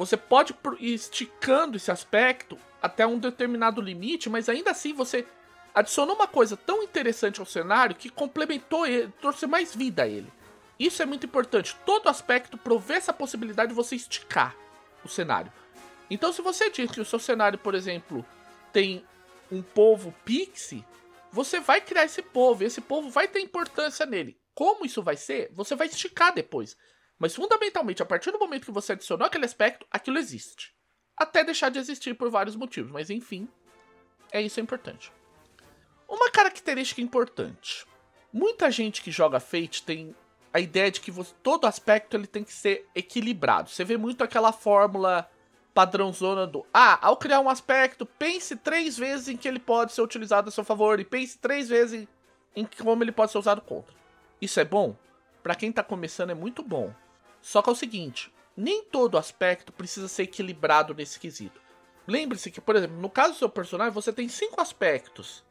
Você pode ir esticando esse aspecto até um determinado limite, mas ainda assim você adicionou uma coisa tão interessante ao cenário que complementou ele, trouxe mais vida a ele. Isso é muito importante. Todo aspecto provê essa possibilidade de você esticar o cenário. Então, se você diz que o seu cenário, por exemplo, tem um povo pixie, você vai criar esse povo, e esse povo vai ter importância nele. Como isso vai ser, você vai esticar depois. Mas fundamentalmente, a partir do momento que você adicionou aquele aspecto, aquilo existe. Até deixar de existir por vários motivos, mas enfim, é isso é importante. Uma característica importante. Muita gente que joga Fate tem a ideia de que você, todo aspecto ele tem que ser equilibrado. Você vê muito aquela fórmula padrãozona do ah, ao criar um aspecto, pense três vezes em que ele pode ser utilizado a seu favor e pense três vezes em, em como ele pode ser usado contra. Isso é bom? Para quem tá começando é muito bom. Só que é o seguinte, nem todo aspecto precisa ser equilibrado nesse quesito. Lembre-se que, por exemplo, no caso do seu personagem, você tem cinco aspectos.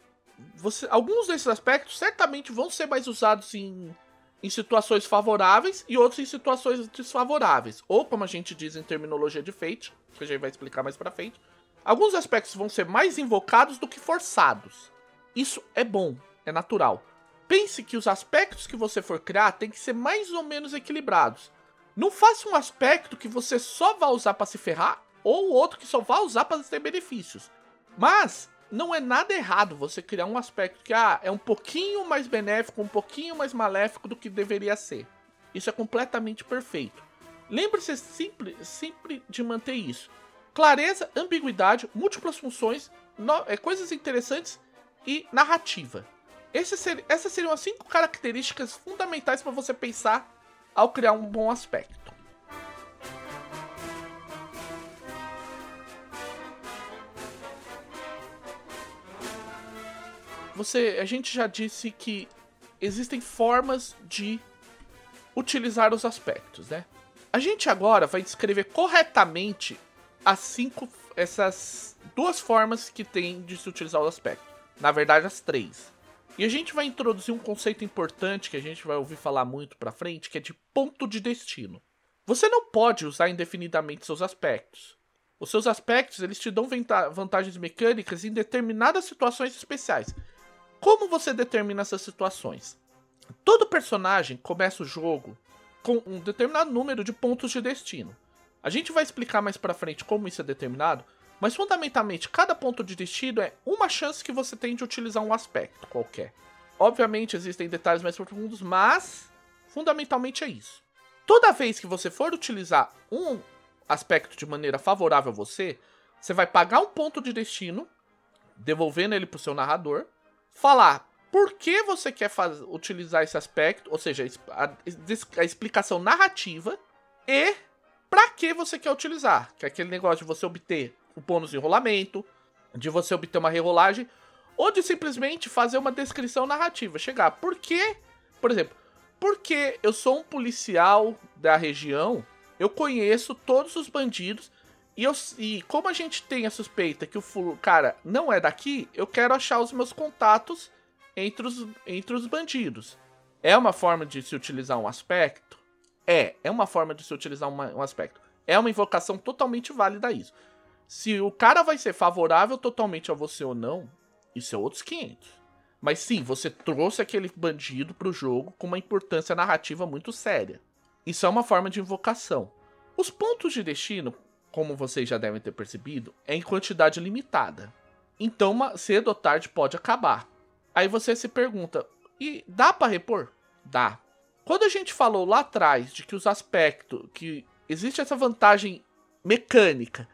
Você, alguns desses aspectos certamente vão ser mais usados em em situações favoráveis e outros em situações desfavoráveis. Ou, como a gente diz em terminologia de Fate, que a gente vai explicar mais pra frente, alguns aspectos vão ser mais invocados do que forçados. Isso é bom, é natural. Pense que os aspectos que você for criar tem que ser mais ou menos equilibrados. Não faça um aspecto que você só vai usar para se ferrar ou outro que só vai usar para ter benefícios. Mas não é nada errado você criar um aspecto que ah, é um pouquinho mais benéfico, um pouquinho mais maléfico do que deveria ser. Isso é completamente perfeito. Lembre-se sempre, sempre de manter isso. Clareza, ambiguidade, múltiplas funções, no, é, coisas interessantes e narrativa. Ser, essas seriam as cinco características fundamentais para você pensar ao criar um bom aspecto. você, a gente já disse que existem formas de utilizar os aspectos, né? A gente agora vai descrever corretamente as cinco, essas duas formas que tem de se utilizar o aspecto. Na verdade, as três. E a gente vai introduzir um conceito importante que a gente vai ouvir falar muito pra frente, que é de ponto de destino. Você não pode usar indefinidamente seus aspectos. Os seus aspectos, eles te dão vantagens mecânicas em determinadas situações especiais. Como você determina essas situações? Todo personagem começa o jogo com um determinado número de pontos de destino. A gente vai explicar mais para frente como isso é determinado, mas fundamentalmente cada ponto de destino é uma chance que você tem de utilizar um aspecto qualquer. Obviamente existem detalhes mais profundos, mas fundamentalmente é isso. Toda vez que você for utilizar um aspecto de maneira favorável a você, você vai pagar um ponto de destino, devolvendo ele para o seu narrador, falar por que você quer utilizar esse aspecto, ou seja, a, a explicação narrativa e para que você quer utilizar, que é aquele negócio de você obter o bônus de enrolamento, de você obter uma rerolagem, ou de simplesmente fazer uma descrição narrativa, chegar, por que, por exemplo, porque eu sou um policial da região, eu conheço todos os bandidos e, eu, e como a gente tem a suspeita que o cara não é daqui, eu quero achar os meus contatos entre os, entre os bandidos. É uma forma de se utilizar um aspecto? É, é uma forma de se utilizar uma, um aspecto. É uma invocação totalmente válida isso. Se o cara vai ser favorável totalmente a você ou não, isso é outros 500. Mas sim, você trouxe aquele bandido pro jogo com uma importância narrativa muito séria. Isso é uma forma de invocação. Os pontos de destino como vocês já devem ter percebido, é em quantidade limitada. Então, cedo ou tarde pode acabar. Aí você se pergunta: e dá para repor? Dá. Quando a gente falou lá atrás de que os aspectos, que existe essa vantagem mecânica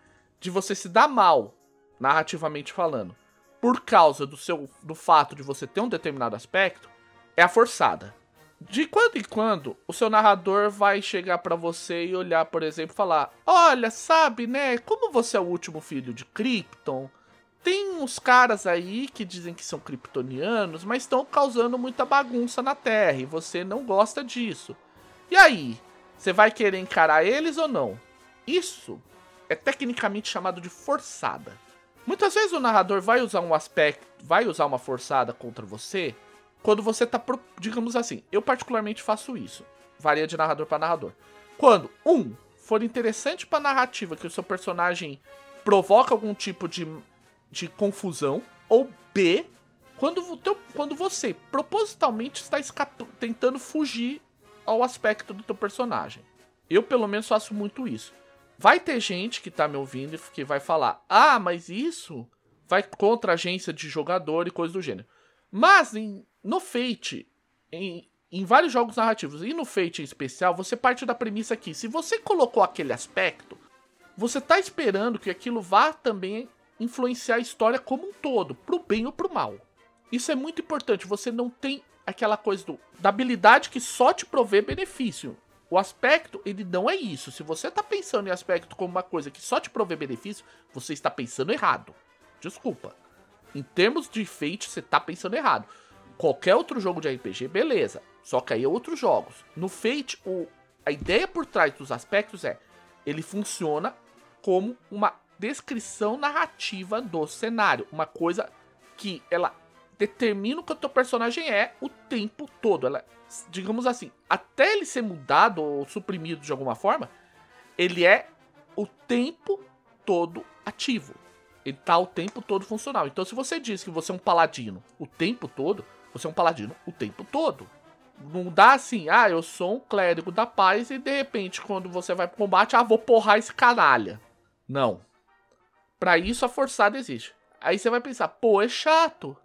de você se dar mal, narrativamente falando, por causa do seu do fato de você ter um determinado aspecto, é a forçada. De quando em quando, o seu narrador vai chegar para você e olhar, por exemplo, e falar: Olha, sabe, né? Como você é o último filho de Krypton, tem uns caras aí que dizem que são kryptonianos, mas estão causando muita bagunça na Terra e você não gosta disso. E aí, você vai querer encarar eles ou não? Isso é tecnicamente chamado de forçada. Muitas vezes o narrador vai usar um aspecto, vai usar uma forçada contra você quando você tá, digamos assim, eu particularmente faço isso. Varia de narrador para narrador. Quando, um, for interessante pra narrativa que o seu personagem provoca algum tipo de, de confusão, ou B, quando, teu, quando você propositalmente está tentando fugir ao aspecto do teu personagem. Eu, pelo menos, faço muito isso. Vai ter gente que tá me ouvindo e que vai falar: ah, mas isso vai contra a agência de jogador e coisa do gênero. Mas em, no Fate, em, em vários jogos narrativos e no Fate em especial, você parte da premissa que se você colocou aquele aspecto, você tá esperando que aquilo vá também influenciar a história como um todo, pro bem ou pro mal. Isso é muito importante, você não tem aquela coisa do, da habilidade que só te provê benefício. O aspecto, ele não é isso. Se você tá pensando em aspecto como uma coisa que só te provê benefício, você está pensando errado. Desculpa. Em termos de Fate, você tá pensando errado. Qualquer outro jogo de RPG, beleza. Só que aí é outros jogos. No Fate, o, a ideia por trás dos aspectos é ele funciona como uma descrição narrativa do cenário, uma coisa que ela determina o que o teu personagem é o tempo todo. Ela, digamos assim, até ele ser mudado ou suprimido de alguma forma, ele é o tempo todo ativo. Ele tá o tempo todo funcional. Então, se você diz que você é um paladino o tempo todo, você é um paladino o tempo todo. Não dá assim, ah, eu sou um clérigo da paz e de repente, quando você vai pro combate, ah, vou porrar esse canalha. Não. Para isso a forçada existe. Aí você vai pensar, pô, é chato.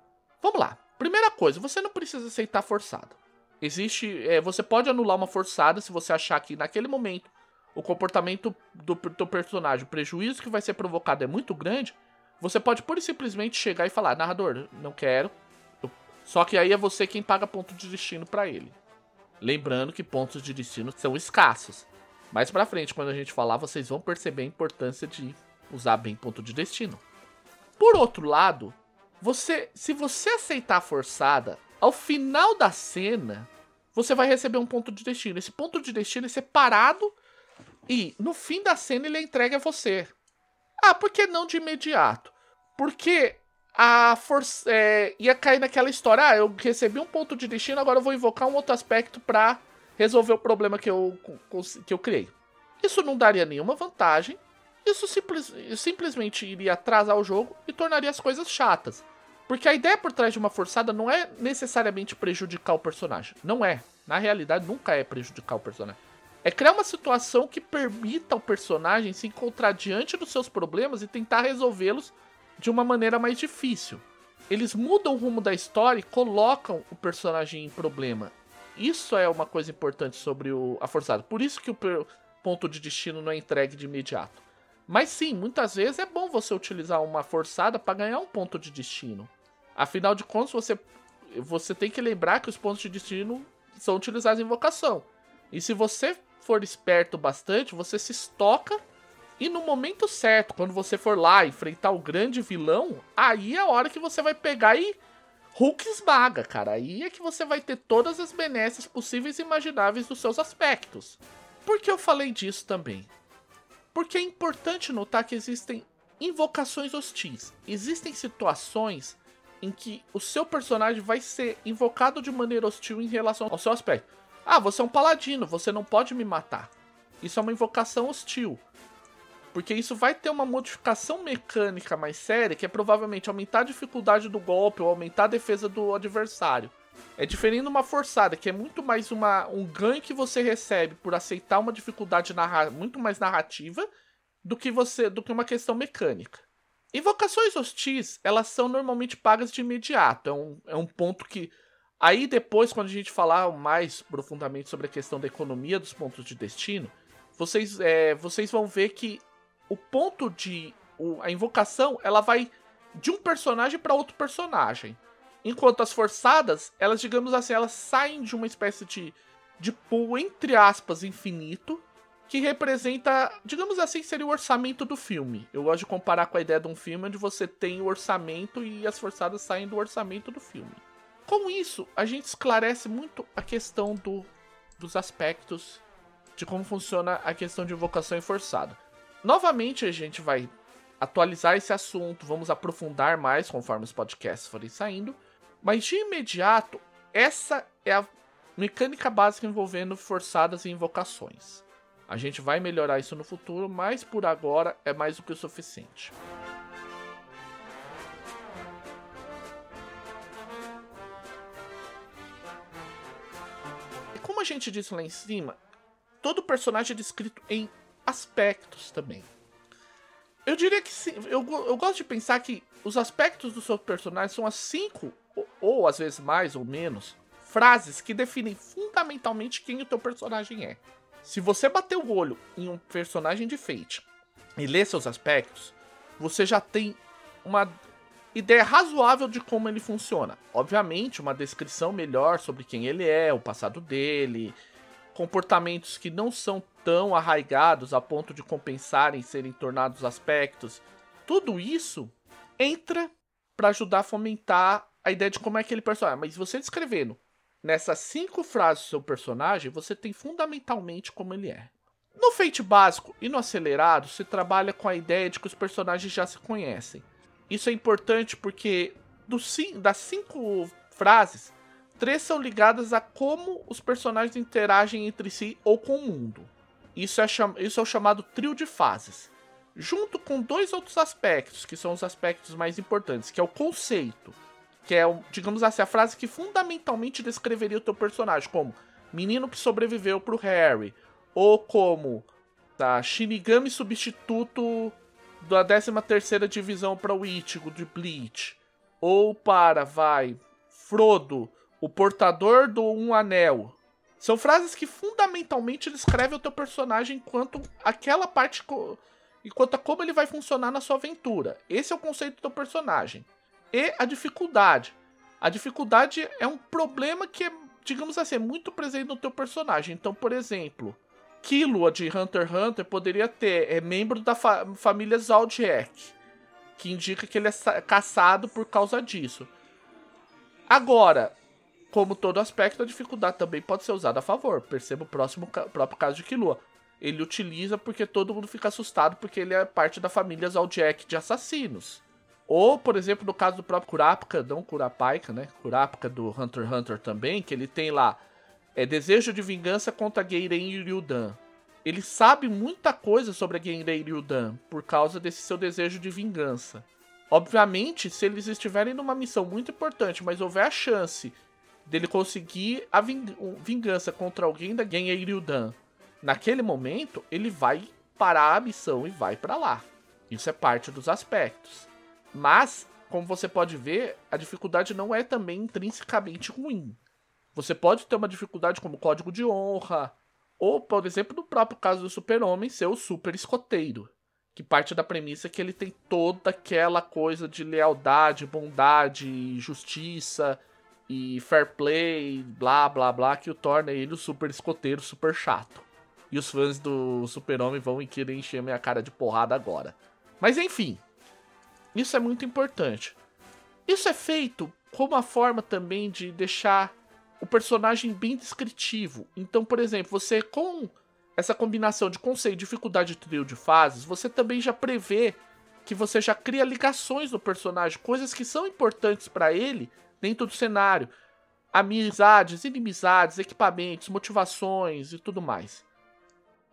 Vamos lá. Primeira coisa, você não precisa aceitar forçado. Existe. É, você pode anular uma forçada se você achar que naquele momento o comportamento do teu personagem, o prejuízo que vai ser provocado é muito grande. Você pode pura e simplesmente chegar e falar, narrador, não quero. Só que aí é você quem paga ponto de destino para ele. Lembrando que pontos de destino são escassos. Mais pra frente, quando a gente falar, vocês vão perceber a importância de usar bem ponto de destino. Por outro lado, você, se você aceitar a forçada, ao final da cena, você vai receber um ponto de destino. Esse ponto de destino é separado e no fim da cena ele é entregue a você. Ah, por que não de imediato? Porque a força é, ia cair naquela história. Ah, eu recebi um ponto de destino, agora eu vou invocar um outro aspecto para resolver o problema que eu, que eu criei. Isso não daria nenhuma vantagem. Isso simples, simplesmente iria atrasar o jogo e tornaria as coisas chatas. Porque a ideia por trás de uma forçada não é necessariamente prejudicar o personagem. Não é. Na realidade, nunca é prejudicar o personagem. É criar uma situação que permita ao personagem se encontrar diante dos seus problemas e tentar resolvê-los de uma maneira mais difícil. Eles mudam o rumo da história e colocam o personagem em problema. Isso é uma coisa importante sobre o, a forçada. Por isso que o ponto de destino não é entregue de imediato. Mas sim, muitas vezes é bom você utilizar uma forçada para ganhar um ponto de destino. Afinal de contas, você, você tem que lembrar que os pontos de destino são utilizados em invocação. E se você for esperto bastante, você se estoca e no momento certo, quando você for lá enfrentar o grande vilão, aí é a hora que você vai pegar e Hulk esmaga, cara. Aí é que você vai ter todas as benesses possíveis e imagináveis dos seus aspectos. Por que eu falei disso também? Porque é importante notar que existem invocações hostis. Existem situações em que o seu personagem vai ser invocado de maneira hostil em relação ao seu aspecto. Ah, você é um paladino, você não pode me matar. Isso é uma invocação hostil. Porque isso vai ter uma modificação mecânica mais séria, que é provavelmente aumentar a dificuldade do golpe ou aumentar a defesa do adversário. É diferente de uma forçada, que é muito mais uma, um ganho que você recebe por aceitar uma dificuldade muito mais narrativa do que você do que uma questão mecânica. Invocações hostis, elas são normalmente pagas de imediato. É um, é um ponto que. Aí depois, quando a gente falar mais profundamente sobre a questão da economia dos pontos de destino, vocês, é, vocês vão ver que o ponto de. O, a invocação ela vai de um personagem para outro personagem. Enquanto as forçadas, elas, digamos assim, elas saem de uma espécie de, de pool, entre aspas, infinito, que representa, digamos assim, seria o orçamento do filme. Eu gosto de comparar com a ideia de um filme onde você tem o orçamento e as forçadas saem do orçamento do filme. Com isso, a gente esclarece muito a questão do, dos aspectos de como funciona a questão de invocação e forçada. Novamente, a gente vai atualizar esse assunto, vamos aprofundar mais conforme os podcasts forem saindo, mas de imediato, essa é a mecânica básica envolvendo forçadas e invocações. A gente vai melhorar isso no futuro, mas por agora é mais do que o suficiente. E como a gente disse lá em cima, todo personagem é descrito em aspectos também. Eu diria que sim. Eu, eu gosto de pensar que os aspectos do seu personagem são as cinco, ou, ou às vezes mais ou menos, frases que definem fundamentalmente quem o teu personagem é. Se você bater o olho em um personagem de Fate e ler seus aspectos, você já tem uma ideia razoável de como ele funciona. Obviamente, uma descrição melhor sobre quem ele é, o passado dele, comportamentos que não são tão arraigados a ponto de compensarem serem tornados aspectos. Tudo isso entra para ajudar a fomentar a ideia de como é aquele personagem. Mas você descrevendo nessas cinco frases do seu personagem, você tem fundamentalmente como ele é. No Fate básico e no acelerado, se trabalha com a ideia de que os personagens já se conhecem. Isso é importante porque das cinco frases, três são ligadas a como os personagens interagem entre si ou com o mundo. Isso é, isso é o chamado trio de fases. Junto com dois outros aspectos, que são os aspectos mais importantes, que é o conceito, que é, digamos assim, a frase que fundamentalmente descreveria o teu personagem, como menino que sobreviveu pro Harry, ou como tá, Shinigami substituto da 13ª divisão para o Ichigo de Bleach, ou para, vai, Frodo, o portador do Um Anel. São frases que fundamentalmente descrevem o teu personagem enquanto aquela parte enquanto a como ele vai funcionar na sua aventura. Esse é o conceito do teu personagem. E a dificuldade. A dificuldade é um problema que é, digamos assim, é muito presente no teu personagem. Então, por exemplo, Killua de Hunter x Hunter poderia ter, é membro da fa família Zodiac, que indica que ele é caçado por causa disso. Agora, como todo aspecto, a dificuldade também pode ser usada a favor. Perceba o próximo próprio caso de Killua. Ele utiliza porque todo mundo fica assustado porque ele é parte da família Zodiac de assassinos. Ou, por exemplo, no caso do próprio Kurapika, não Kurapika, né? Kurapika do Hunter x Hunter também, que ele tem lá é desejo de vingança contra Geiren Ryudan. Ele sabe muita coisa sobre a Geiren Ryudan por causa desse seu desejo de vingança. Obviamente, se eles estiverem numa missão muito importante, mas houver a chance dele conseguir a vingança contra alguém da Geiren Ryudan, naquele momento ele vai parar a missão e vai para lá. Isso é parte dos aspectos. Mas, como você pode ver, a dificuldade não é também intrinsecamente ruim. Você pode ter uma dificuldade como código de honra, ou, por exemplo, no próprio caso do super-homem, ser o super escoteiro, que parte da premissa que ele tem toda aquela coisa de lealdade, bondade, justiça e fair play, blá blá blá, que o torna ele o super escoteiro super chato. E os fãs do super-homem vão querer encher minha cara de porrada agora. Mas enfim, isso é muito importante. Isso é feito como uma forma também de deixar o personagem bem descritivo. Então, por exemplo, você com essa combinação de conceito, dificuldade e trio de fases, você também já prevê que você já cria ligações no personagem, coisas que são importantes para ele dentro do cenário. Amizades, inimizades, equipamentos, motivações e tudo mais.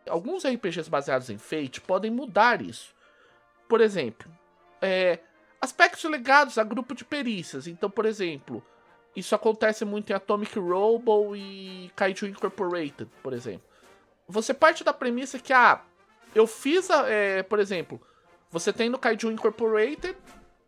Alguns RPGs baseados em Fate podem mudar isso. Por exemplo, é, aspectos ligados a grupo de perícias. Então, por exemplo, isso acontece muito em Atomic Robo e Kaiju Incorporated, por exemplo. Você parte da premissa que, ah, eu fiz, a, é, por exemplo, você tem no Kaiju Incorporated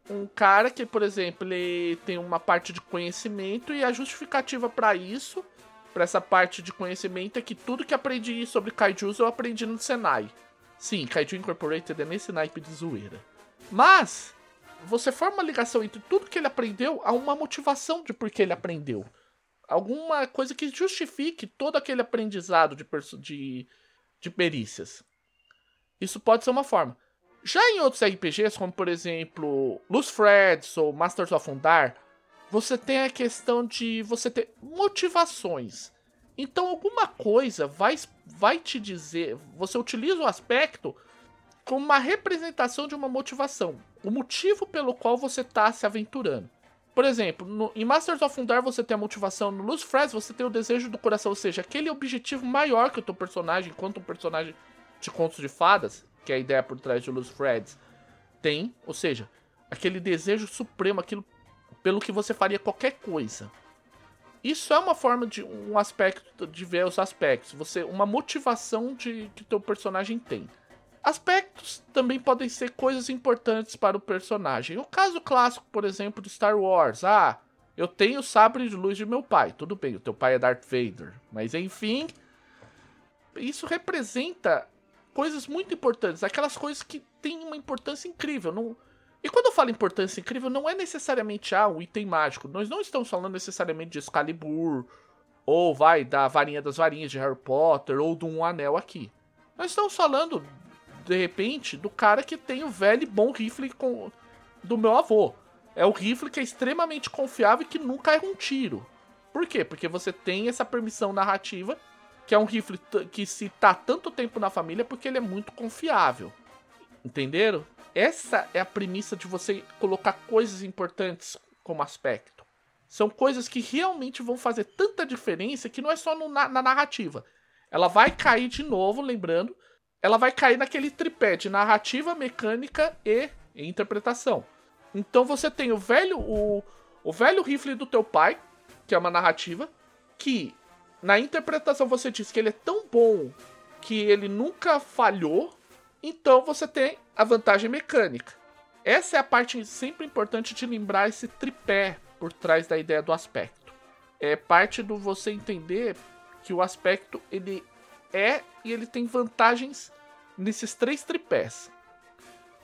um cara que, por exemplo, ele tem uma parte de conhecimento e a justificativa para isso, para essa parte de conhecimento, é que tudo que aprendi sobre Kaijus eu aprendi no Senai. Sim, Kaiju Incorporated é nesse naipe de zoeira. Mas, você forma uma ligação entre tudo que ele aprendeu a uma motivação de por que ele aprendeu. Alguma coisa que justifique todo aquele aprendizado de, de, de perícias. Isso pode ser uma forma. Já em outros RPGs, como por exemplo Luz Freds ou Masters of Undar, você tem a questão de você ter motivações. Então alguma coisa vai, vai te dizer, você utiliza o aspecto como uma representação de uma motivação o motivo pelo qual você está se aventurando. Por exemplo, no, em Masters of Undar você tem a motivação, no Luz Freds você tem o desejo do coração, ou seja, aquele objetivo maior que o teu personagem, enquanto um personagem de contos de fadas, que é a ideia por trás de Luz Freds, tem, ou seja, aquele desejo supremo, aquilo pelo que você faria qualquer coisa. Isso é uma forma de um aspecto de ver os aspectos, você uma motivação de que teu personagem tem. Aspectos também podem ser coisas importantes para o personagem. O caso clássico, por exemplo, de Star Wars. Ah, eu tenho o sabre de luz de meu pai. Tudo bem, o teu pai é Darth Vader. Mas enfim, isso representa coisas muito importantes. Aquelas coisas que têm uma importância incrível. Não... E quando eu falo importância incrível, não é necessariamente ah, um item mágico. Nós não estamos falando necessariamente de Excalibur, ou vai da varinha das varinhas de Harry Potter, ou de um anel aqui. Nós estamos falando de repente, do cara que tem o velho e bom rifle com, do meu avô. É o rifle que é extremamente confiável e que nunca erra um tiro. Por quê? Porque você tem essa permissão narrativa, que é um rifle que se tá tanto tempo na família porque ele é muito confiável. Entenderam? Essa é a premissa de você colocar coisas importantes como aspecto. São coisas que realmente vão fazer tanta diferença que não é só no, na, na narrativa. Ela vai cair de novo, lembrando, ela vai cair naquele tripé de narrativa, mecânica e interpretação. Então você tem o velho o, o velho rifle do teu pai, que é uma narrativa, que na interpretação você diz que ele é tão bom que ele nunca falhou, então você tem a vantagem mecânica. Essa é a parte sempre importante de lembrar esse tripé por trás da ideia do aspecto. É parte do você entender que o aspecto ele é e ele tem vantagens nesses três tripés.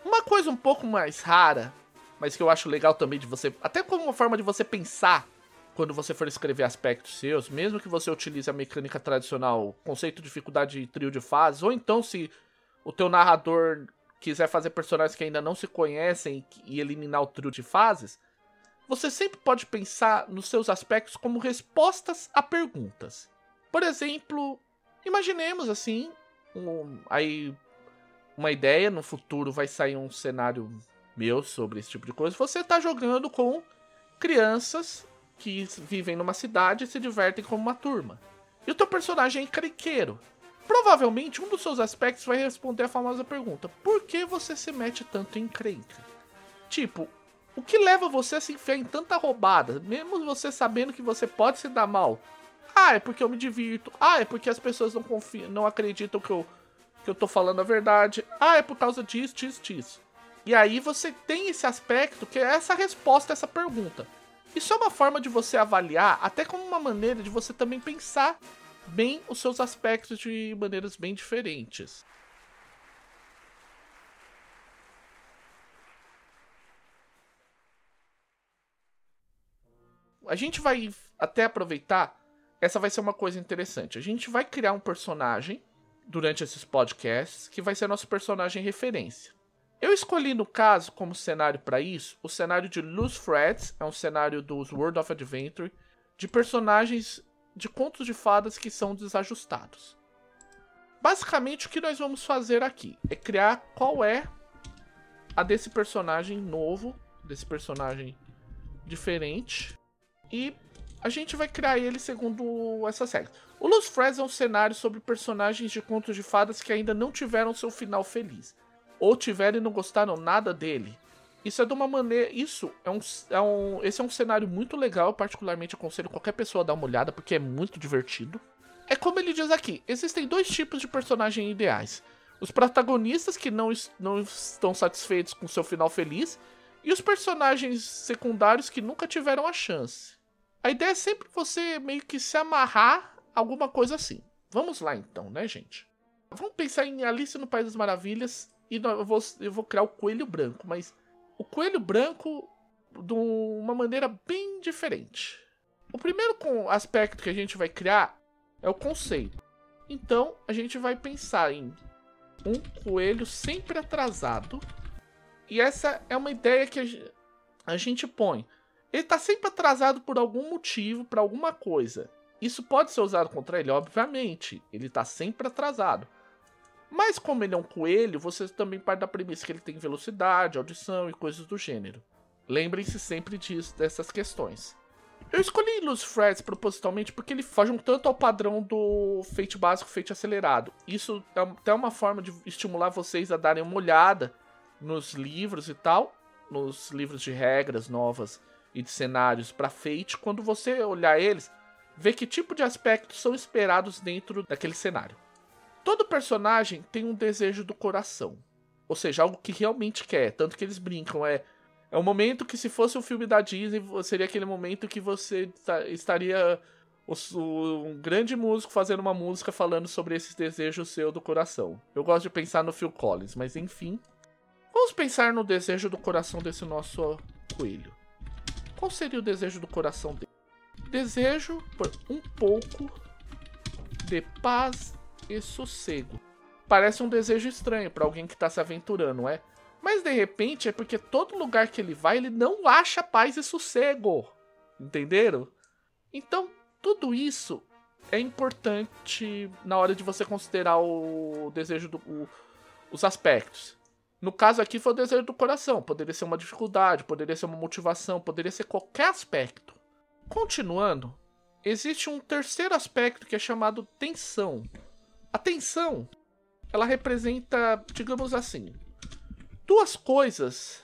Uma coisa um pouco mais rara, mas que eu acho legal também de você, até como uma forma de você pensar quando você for escrever aspectos seus, mesmo que você utilize a mecânica tradicional, conceito de dificuldade de trio de fases, ou então se o teu narrador quiser fazer personagens que ainda não se conhecem e eliminar o trio de fases, você sempre pode pensar nos seus aspectos como respostas a perguntas. Por exemplo, Imaginemos assim, um, aí uma ideia, no futuro vai sair um cenário meu sobre esse tipo de coisa. Você está jogando com crianças que vivem numa cidade e se divertem como uma turma. E o teu personagem é encrenqueiro. Provavelmente um dos seus aspectos vai responder a famosa pergunta: Por que você se mete tanto em encrenca? Tipo, o que leva você a se enfiar em tanta roubada, mesmo você sabendo que você pode se dar mal? Ah, é porque eu me divirto. Ah, é porque as pessoas não confiam, não acreditam que eu, que eu tô falando a verdade. Ah, é por causa disso, disso, disso. E aí você tem esse aspecto que é essa resposta a essa pergunta. Isso é uma forma de você avaliar, até como uma maneira de você também pensar bem os seus aspectos de maneiras bem diferentes. A gente vai até aproveitar essa vai ser uma coisa interessante. A gente vai criar um personagem durante esses podcasts que vai ser nosso personagem referência. Eu escolhi, no caso, como cenário para isso, o cenário de Loose Threads, é um cenário dos World of Adventure, de personagens de contos de fadas que são desajustados. Basicamente, o que nós vamos fazer aqui é criar qual é a desse personagem novo, desse personagem diferente, e a gente vai criar ele segundo essa série. O Los Freds é um cenário sobre personagens de contos de fadas que ainda não tiveram seu final feliz. Ou tiveram e não gostaram nada dele. Isso é de uma maneira. Isso é um, é um. Esse é um cenário muito legal. Eu particularmente aconselho qualquer pessoa a dar uma olhada, porque é muito divertido. É como ele diz aqui: existem dois tipos de personagens ideais. Os protagonistas que não, não estão satisfeitos com seu final feliz. E os personagens secundários que nunca tiveram a chance. A ideia é sempre você meio que se amarrar alguma coisa assim. Vamos lá então, né, gente? Vamos pensar em Alice no País das Maravilhas e eu vou, eu vou criar o Coelho Branco, mas o Coelho Branco de uma maneira bem diferente. O primeiro aspecto que a gente vai criar é o conceito. Então a gente vai pensar em um coelho sempre atrasado. E essa é uma ideia que a gente põe ele tá sempre atrasado por algum motivo, para alguma coisa. Isso pode ser usado contra ele, obviamente. Ele tá sempre atrasado. Mas como ele é um coelho, você também parte da premissa que ele tem velocidade, audição e coisas do gênero. Lembrem-se sempre disso, dessas questões. Eu escolhi Freds propositalmente porque ele foge um tanto ao padrão do Fate básico, Fate acelerado. Isso é até uma forma de estimular vocês a darem uma olhada nos livros e tal, nos livros de regras novas e de cenários para Fate, quando você olhar eles, ver que tipo de aspectos são esperados dentro daquele cenário. Todo personagem tem um desejo do coração, ou seja, algo que realmente quer, tanto que eles brincam, é é um momento que se fosse um filme da Disney, seria aquele momento que você estaria um grande músico fazendo uma música falando sobre esse desejo seu do coração. Eu gosto de pensar no Phil Collins, mas enfim. Vamos pensar no desejo do coração desse nosso coelho. Qual seria o desejo do coração dele? Desejo por um pouco de paz e sossego. Parece um desejo estranho para alguém que está se aventurando, é? Mas de repente é porque todo lugar que ele vai, ele não acha paz e sossego. Entenderam? Então, tudo isso é importante na hora de você considerar o desejo do. O, os aspectos. No caso aqui foi o desejo do coração. Poderia ser uma dificuldade, poderia ser uma motivação, poderia ser qualquer aspecto. Continuando, existe um terceiro aspecto que é chamado tensão. A tensão, ela representa, digamos assim, duas coisas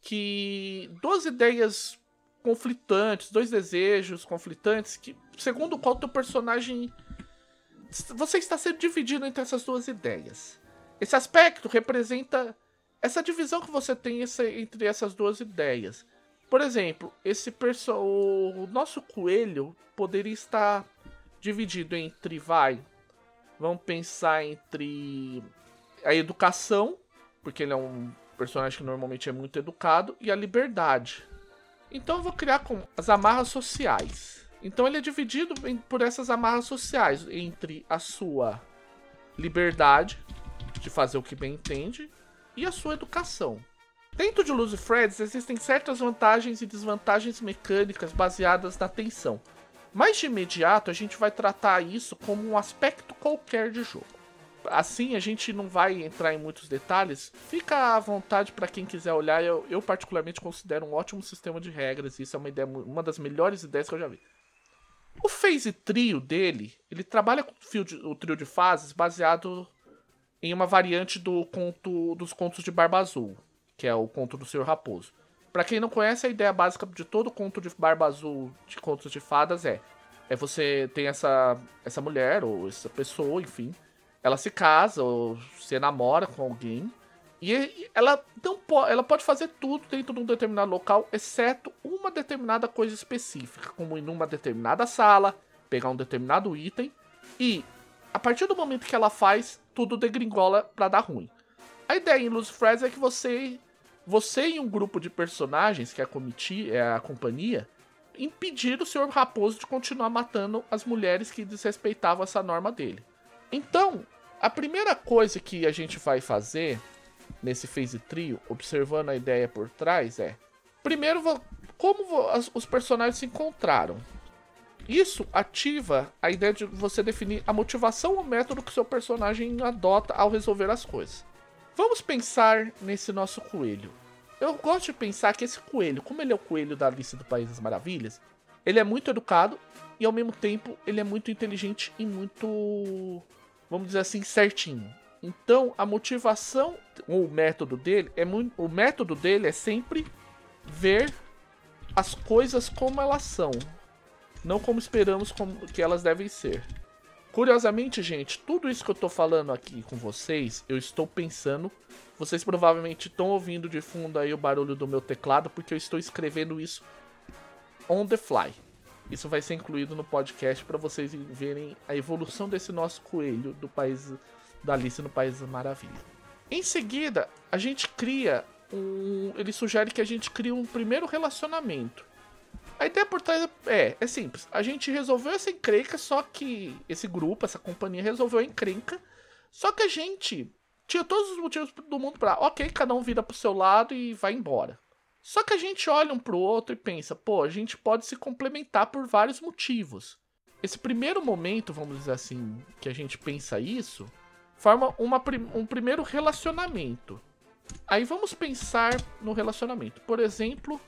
que. duas ideias conflitantes, dois desejos conflitantes, que, segundo o qual teu personagem. Você está sendo dividido entre essas duas ideias. Esse aspecto representa essa divisão que você tem entre essas duas ideias. Por exemplo, esse perso o nosso coelho poderia estar dividido entre vai, vamos pensar entre a educação porque ele é um personagem que normalmente é muito educado, e a liberdade. Então eu vou criar com as amarras sociais. Então ele é dividido em, por essas amarras sociais entre a sua liberdade de fazer o que bem entende e a sua educação. Dentro de Luz Freds existem certas vantagens e desvantagens mecânicas baseadas na tensão. Mas de imediato a gente vai tratar isso como um aspecto qualquer de jogo assim a gente não vai entrar em muitos detalhes. Fica à vontade para quem quiser olhar. Eu, eu, particularmente considero um ótimo sistema de regras. Isso é uma ideia, uma das melhores ideias que eu já vi. O phase trio dele, ele trabalha com o trio de fases baseado em uma variante do conto dos contos de Barba Azul, que é o conto do Senhor Raposo. Para quem não conhece, a ideia básica de todo conto de Barba Azul de contos de fadas é é você tem essa essa mulher ou essa pessoa, enfim, ela se casa ou se namora com alguém. E ela não pode, ela pode fazer tudo dentro de um determinado local, exceto uma determinada coisa específica, como em uma determinada sala, pegar um determinado item. E a partir do momento que ela faz, tudo degringola para dar ruim. A ideia em Freds é que você, você e um grupo de personagens, que é a é a companhia, impedir o Senhor Raposo de continuar matando as mulheres que desrespeitavam essa norma dele. Então, a primeira coisa que a gente vai fazer nesse phase trio, observando a ideia por trás, é primeiro como os personagens se encontraram. Isso ativa a ideia de você definir a motivação ou método que seu personagem adota ao resolver as coisas. Vamos pensar nesse nosso coelho. Eu gosto de pensar que esse coelho, como ele é o coelho da Alice do País das Maravilhas, ele é muito educado e ao mesmo tempo ele é muito inteligente e muito vamos dizer assim, certinho. Então, a motivação, ou o método dele é muito, o método dele é sempre ver as coisas como elas são, não como esperamos como, que elas devem ser. Curiosamente, gente, tudo isso que eu tô falando aqui com vocês, eu estou pensando. Vocês provavelmente estão ouvindo de fundo aí o barulho do meu teclado, porque eu estou escrevendo isso on the fly. Isso vai ser incluído no podcast para vocês verem a evolução desse nosso coelho do país da Alice no País da Maravilha. Em seguida, a gente cria um. Ele sugere que a gente crie um primeiro relacionamento. A ideia por trás é, é simples. A gente resolveu essa encrenca, só que esse grupo, essa companhia resolveu a encrenca. Só que a gente tinha todos os motivos do mundo para, ok, cada um vira pro seu lado e vai embora. Só que a gente olha um pro outro e pensa, pô, a gente pode se complementar por vários motivos. Esse primeiro momento, vamos dizer assim, que a gente pensa isso, forma uma, um primeiro relacionamento. Aí vamos pensar no relacionamento. Por exemplo,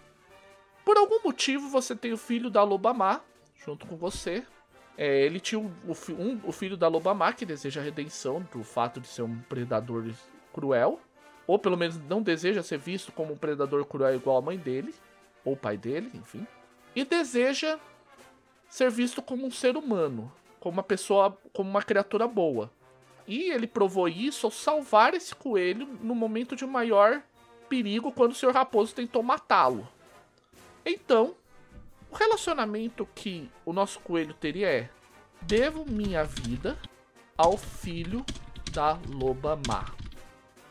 por algum motivo você tem o filho da Lobamá junto com você. É, ele tinha o, um, o filho da Lobamá que deseja a redenção do fato de ser um predador cruel ou pelo menos não deseja ser visto como um predador cruel igual a mãe dele, ou pai dele, enfim, e deseja ser visto como um ser humano, como uma pessoa, como uma criatura boa. E ele provou isso ao salvar esse coelho no momento de maior perigo quando o Sr. Raposo tentou matá-lo. Então, o relacionamento que o nosso coelho teria é: devo minha vida ao filho da loba má.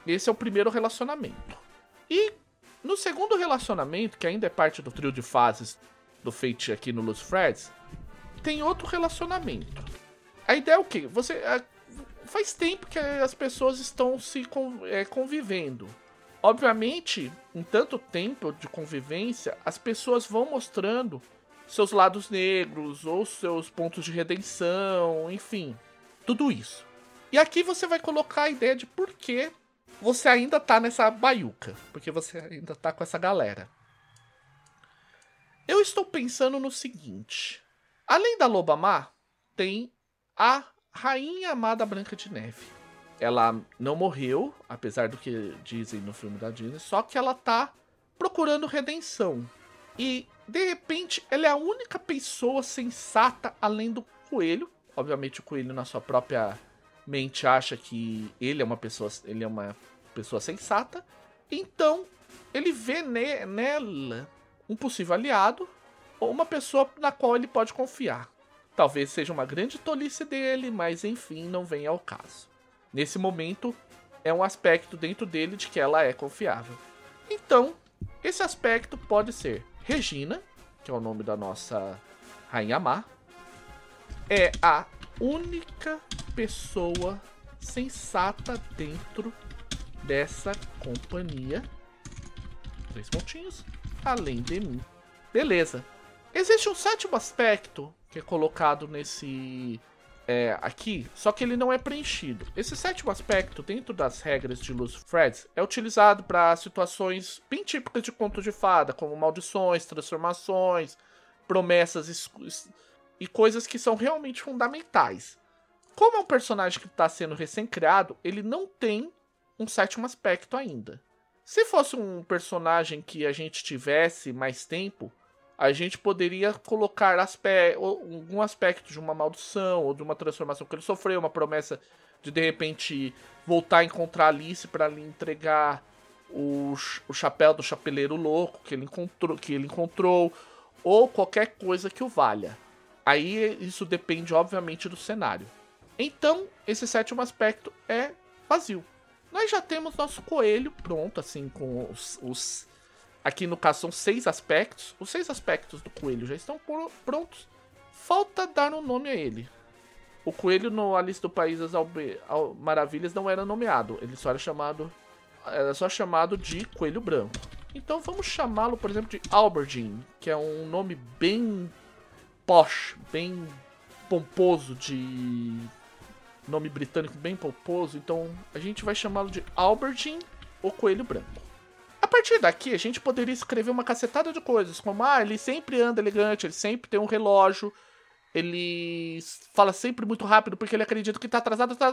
Esse é o primeiro relacionamento. E no segundo relacionamento, que ainda é parte do trio de fases do Fate aqui no Los Freds, tem outro relacionamento. A ideia é o quê? Você. É, faz tempo que as pessoas estão se é, convivendo. Obviamente, em tanto tempo de convivência, as pessoas vão mostrando seus lados negros ou seus pontos de redenção, enfim, tudo isso. E aqui você vai colocar a ideia de por que você ainda tá nessa baiuca, porque você ainda tá com essa galera. Eu estou pensando no seguinte: além da Loba Má, tem a Rainha Amada Branca de Neve. Ela não morreu, apesar do que dizem no filme da Disney, só que ela tá procurando redenção. E de repente ela é a única pessoa sensata além do coelho. Obviamente o coelho na sua própria mente acha que ele é uma pessoa, ele é uma pessoa sensata. Então ele vê ne nela um possível aliado ou uma pessoa na qual ele pode confiar. Talvez seja uma grande tolice dele, mas enfim, não vem ao caso. Nesse momento, é um aspecto dentro dele de que ela é confiável. Então, esse aspecto pode ser Regina, que é o nome da nossa Rainha Má, é a única pessoa sensata dentro dessa companhia. Três pontinhos. Além de mim. Beleza. Existe um sétimo aspecto que é colocado nesse é, aqui, só que ele não é preenchido. Esse sétimo aspecto, dentro das regras de Luz Freds, é utilizado para situações bem típicas de conto de fada, como maldições, transformações, promessas e coisas que são realmente fundamentais. Como é um personagem que está sendo recém-criado, ele não tem um sétimo aspecto ainda. Se fosse um personagem que a gente tivesse mais tempo, a gente poderia colocar aspe algum aspecto de uma maldição ou de uma transformação que ele sofreu, uma promessa de de repente voltar a encontrar Alice para lhe entregar o, o chapéu do chapeleiro louco que ele encontrou, que ele encontrou ou qualquer coisa que o valha. Aí isso depende obviamente do cenário. Então, esse sétimo aspecto é vazio. Nós já temos nosso coelho pronto, assim, com os, os Aqui no caso são seis aspectos. Os seis aspectos do coelho já estão prontos. Falta dar um nome a ele. O coelho no Alice do País das Maravilhas não era nomeado. Ele só era chamado. Era só chamado de Coelho Branco. Então vamos chamá-lo, por exemplo, de Albertine, que é um nome bem posh, bem pomposo de nome britânico bem pomposo. Então a gente vai chamá-lo de Albertine, o Coelho Branco. A partir daqui, a gente poderia escrever uma cacetada de coisas, como, ah, ele sempre anda elegante, ele sempre tem um relógio, ele fala sempre muito rápido porque ele acredita que tá atrasado, tá,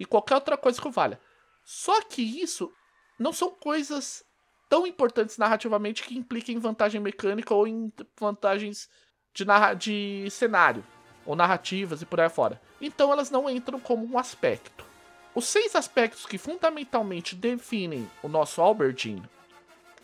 e qualquer outra coisa que valha. Só que isso não são coisas tão importantes narrativamente que impliquem vantagem mecânica ou em vantagens de, de cenário, ou narrativas e por aí fora. Então elas não entram como um aspecto. Os seis aspectos que fundamentalmente definem o nosso Albertine,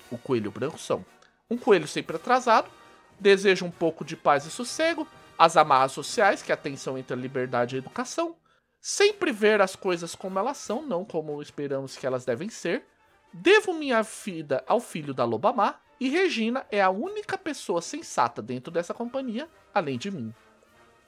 o coelho branco, são um coelho sempre atrasado, deseja um pouco de paz e sossego, as amarras sociais, que é a tensão entre a liberdade e a educação, sempre ver as coisas como elas são, não como esperamos que elas devem ser, devo minha vida ao filho da loba má, e Regina é a única pessoa sensata dentro dessa companhia, além de mim.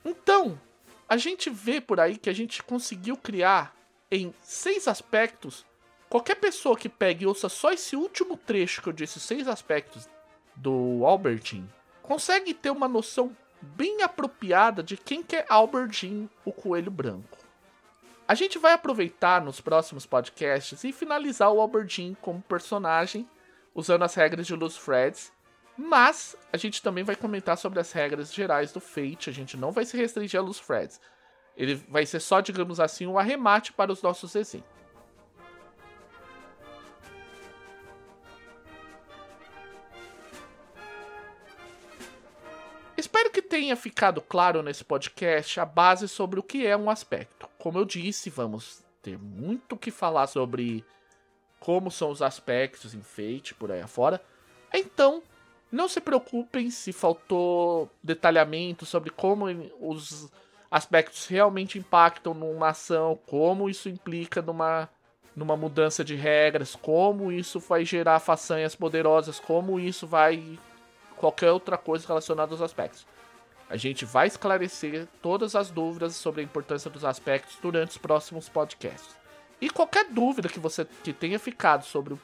Então, a gente vê por aí que a gente conseguiu criar em seis aspectos, qualquer pessoa que pegue e ouça só esse último trecho que eu disse, seis aspectos do Albertine, consegue ter uma noção bem apropriada de quem que é Albertine, o coelho branco. A gente vai aproveitar nos próximos podcasts e finalizar o Albertine como personagem usando as regras de Luz Freds, mas a gente também vai comentar sobre as regras gerais do Fate, a gente não vai se restringir a Luz Freds. Ele vai ser só, digamos assim, um arremate para os nossos exemplos. Espero que tenha ficado claro nesse podcast a base sobre o que é um aspecto. Como eu disse, vamos ter muito o que falar sobre como são os aspectos, enfeite, por aí afora. Então, não se preocupem se faltou detalhamento sobre como os aspectos realmente impactam numa ação, como isso implica numa, numa mudança de regras, como isso vai gerar façanhas poderosas, como isso vai. qualquer outra coisa relacionada aos aspectos. A gente vai esclarecer todas as dúvidas sobre a importância dos aspectos durante os próximos podcasts. E qualquer dúvida que você que tenha ficado sobre,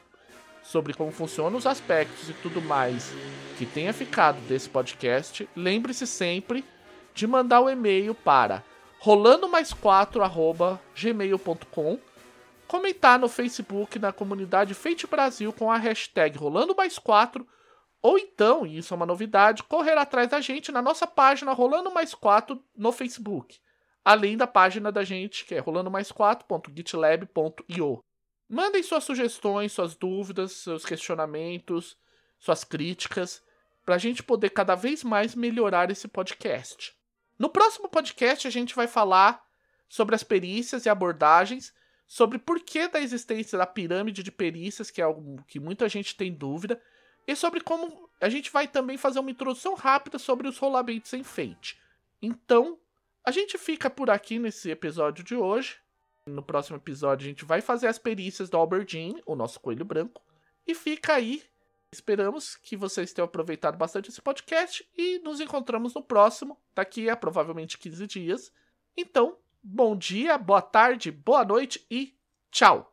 sobre como funcionam os aspectos e tudo mais que tenha ficado desse podcast, lembre-se sempre de mandar o um e-mail para rolando mais 4 gmail.com comentar no Facebook na comunidade Feite Brasil com a hashtag rolando mais 4 ou então, e isso é uma novidade, correr atrás da gente na nossa página Rolando Mais 4 no Facebook. Além da página da gente, que é rolando mais 4.gitlab.io. Mandem suas sugestões, suas dúvidas, seus questionamentos, suas críticas, para a gente poder cada vez mais melhorar esse podcast. No próximo podcast, a gente vai falar sobre as perícias e abordagens, sobre por que da existência da pirâmide de perícias, que é algo que muita gente tem dúvida, e sobre como a gente vai também fazer uma introdução rápida sobre os rolamentos em Fate. Então, a gente fica por aqui nesse episódio de hoje. No próximo episódio a gente vai fazer as perícias do Albertine, o nosso coelho branco. E fica aí. Esperamos que vocês tenham aproveitado bastante esse podcast e nos encontramos no próximo, daqui a provavelmente 15 dias. Então, bom dia, boa tarde, boa noite e tchau!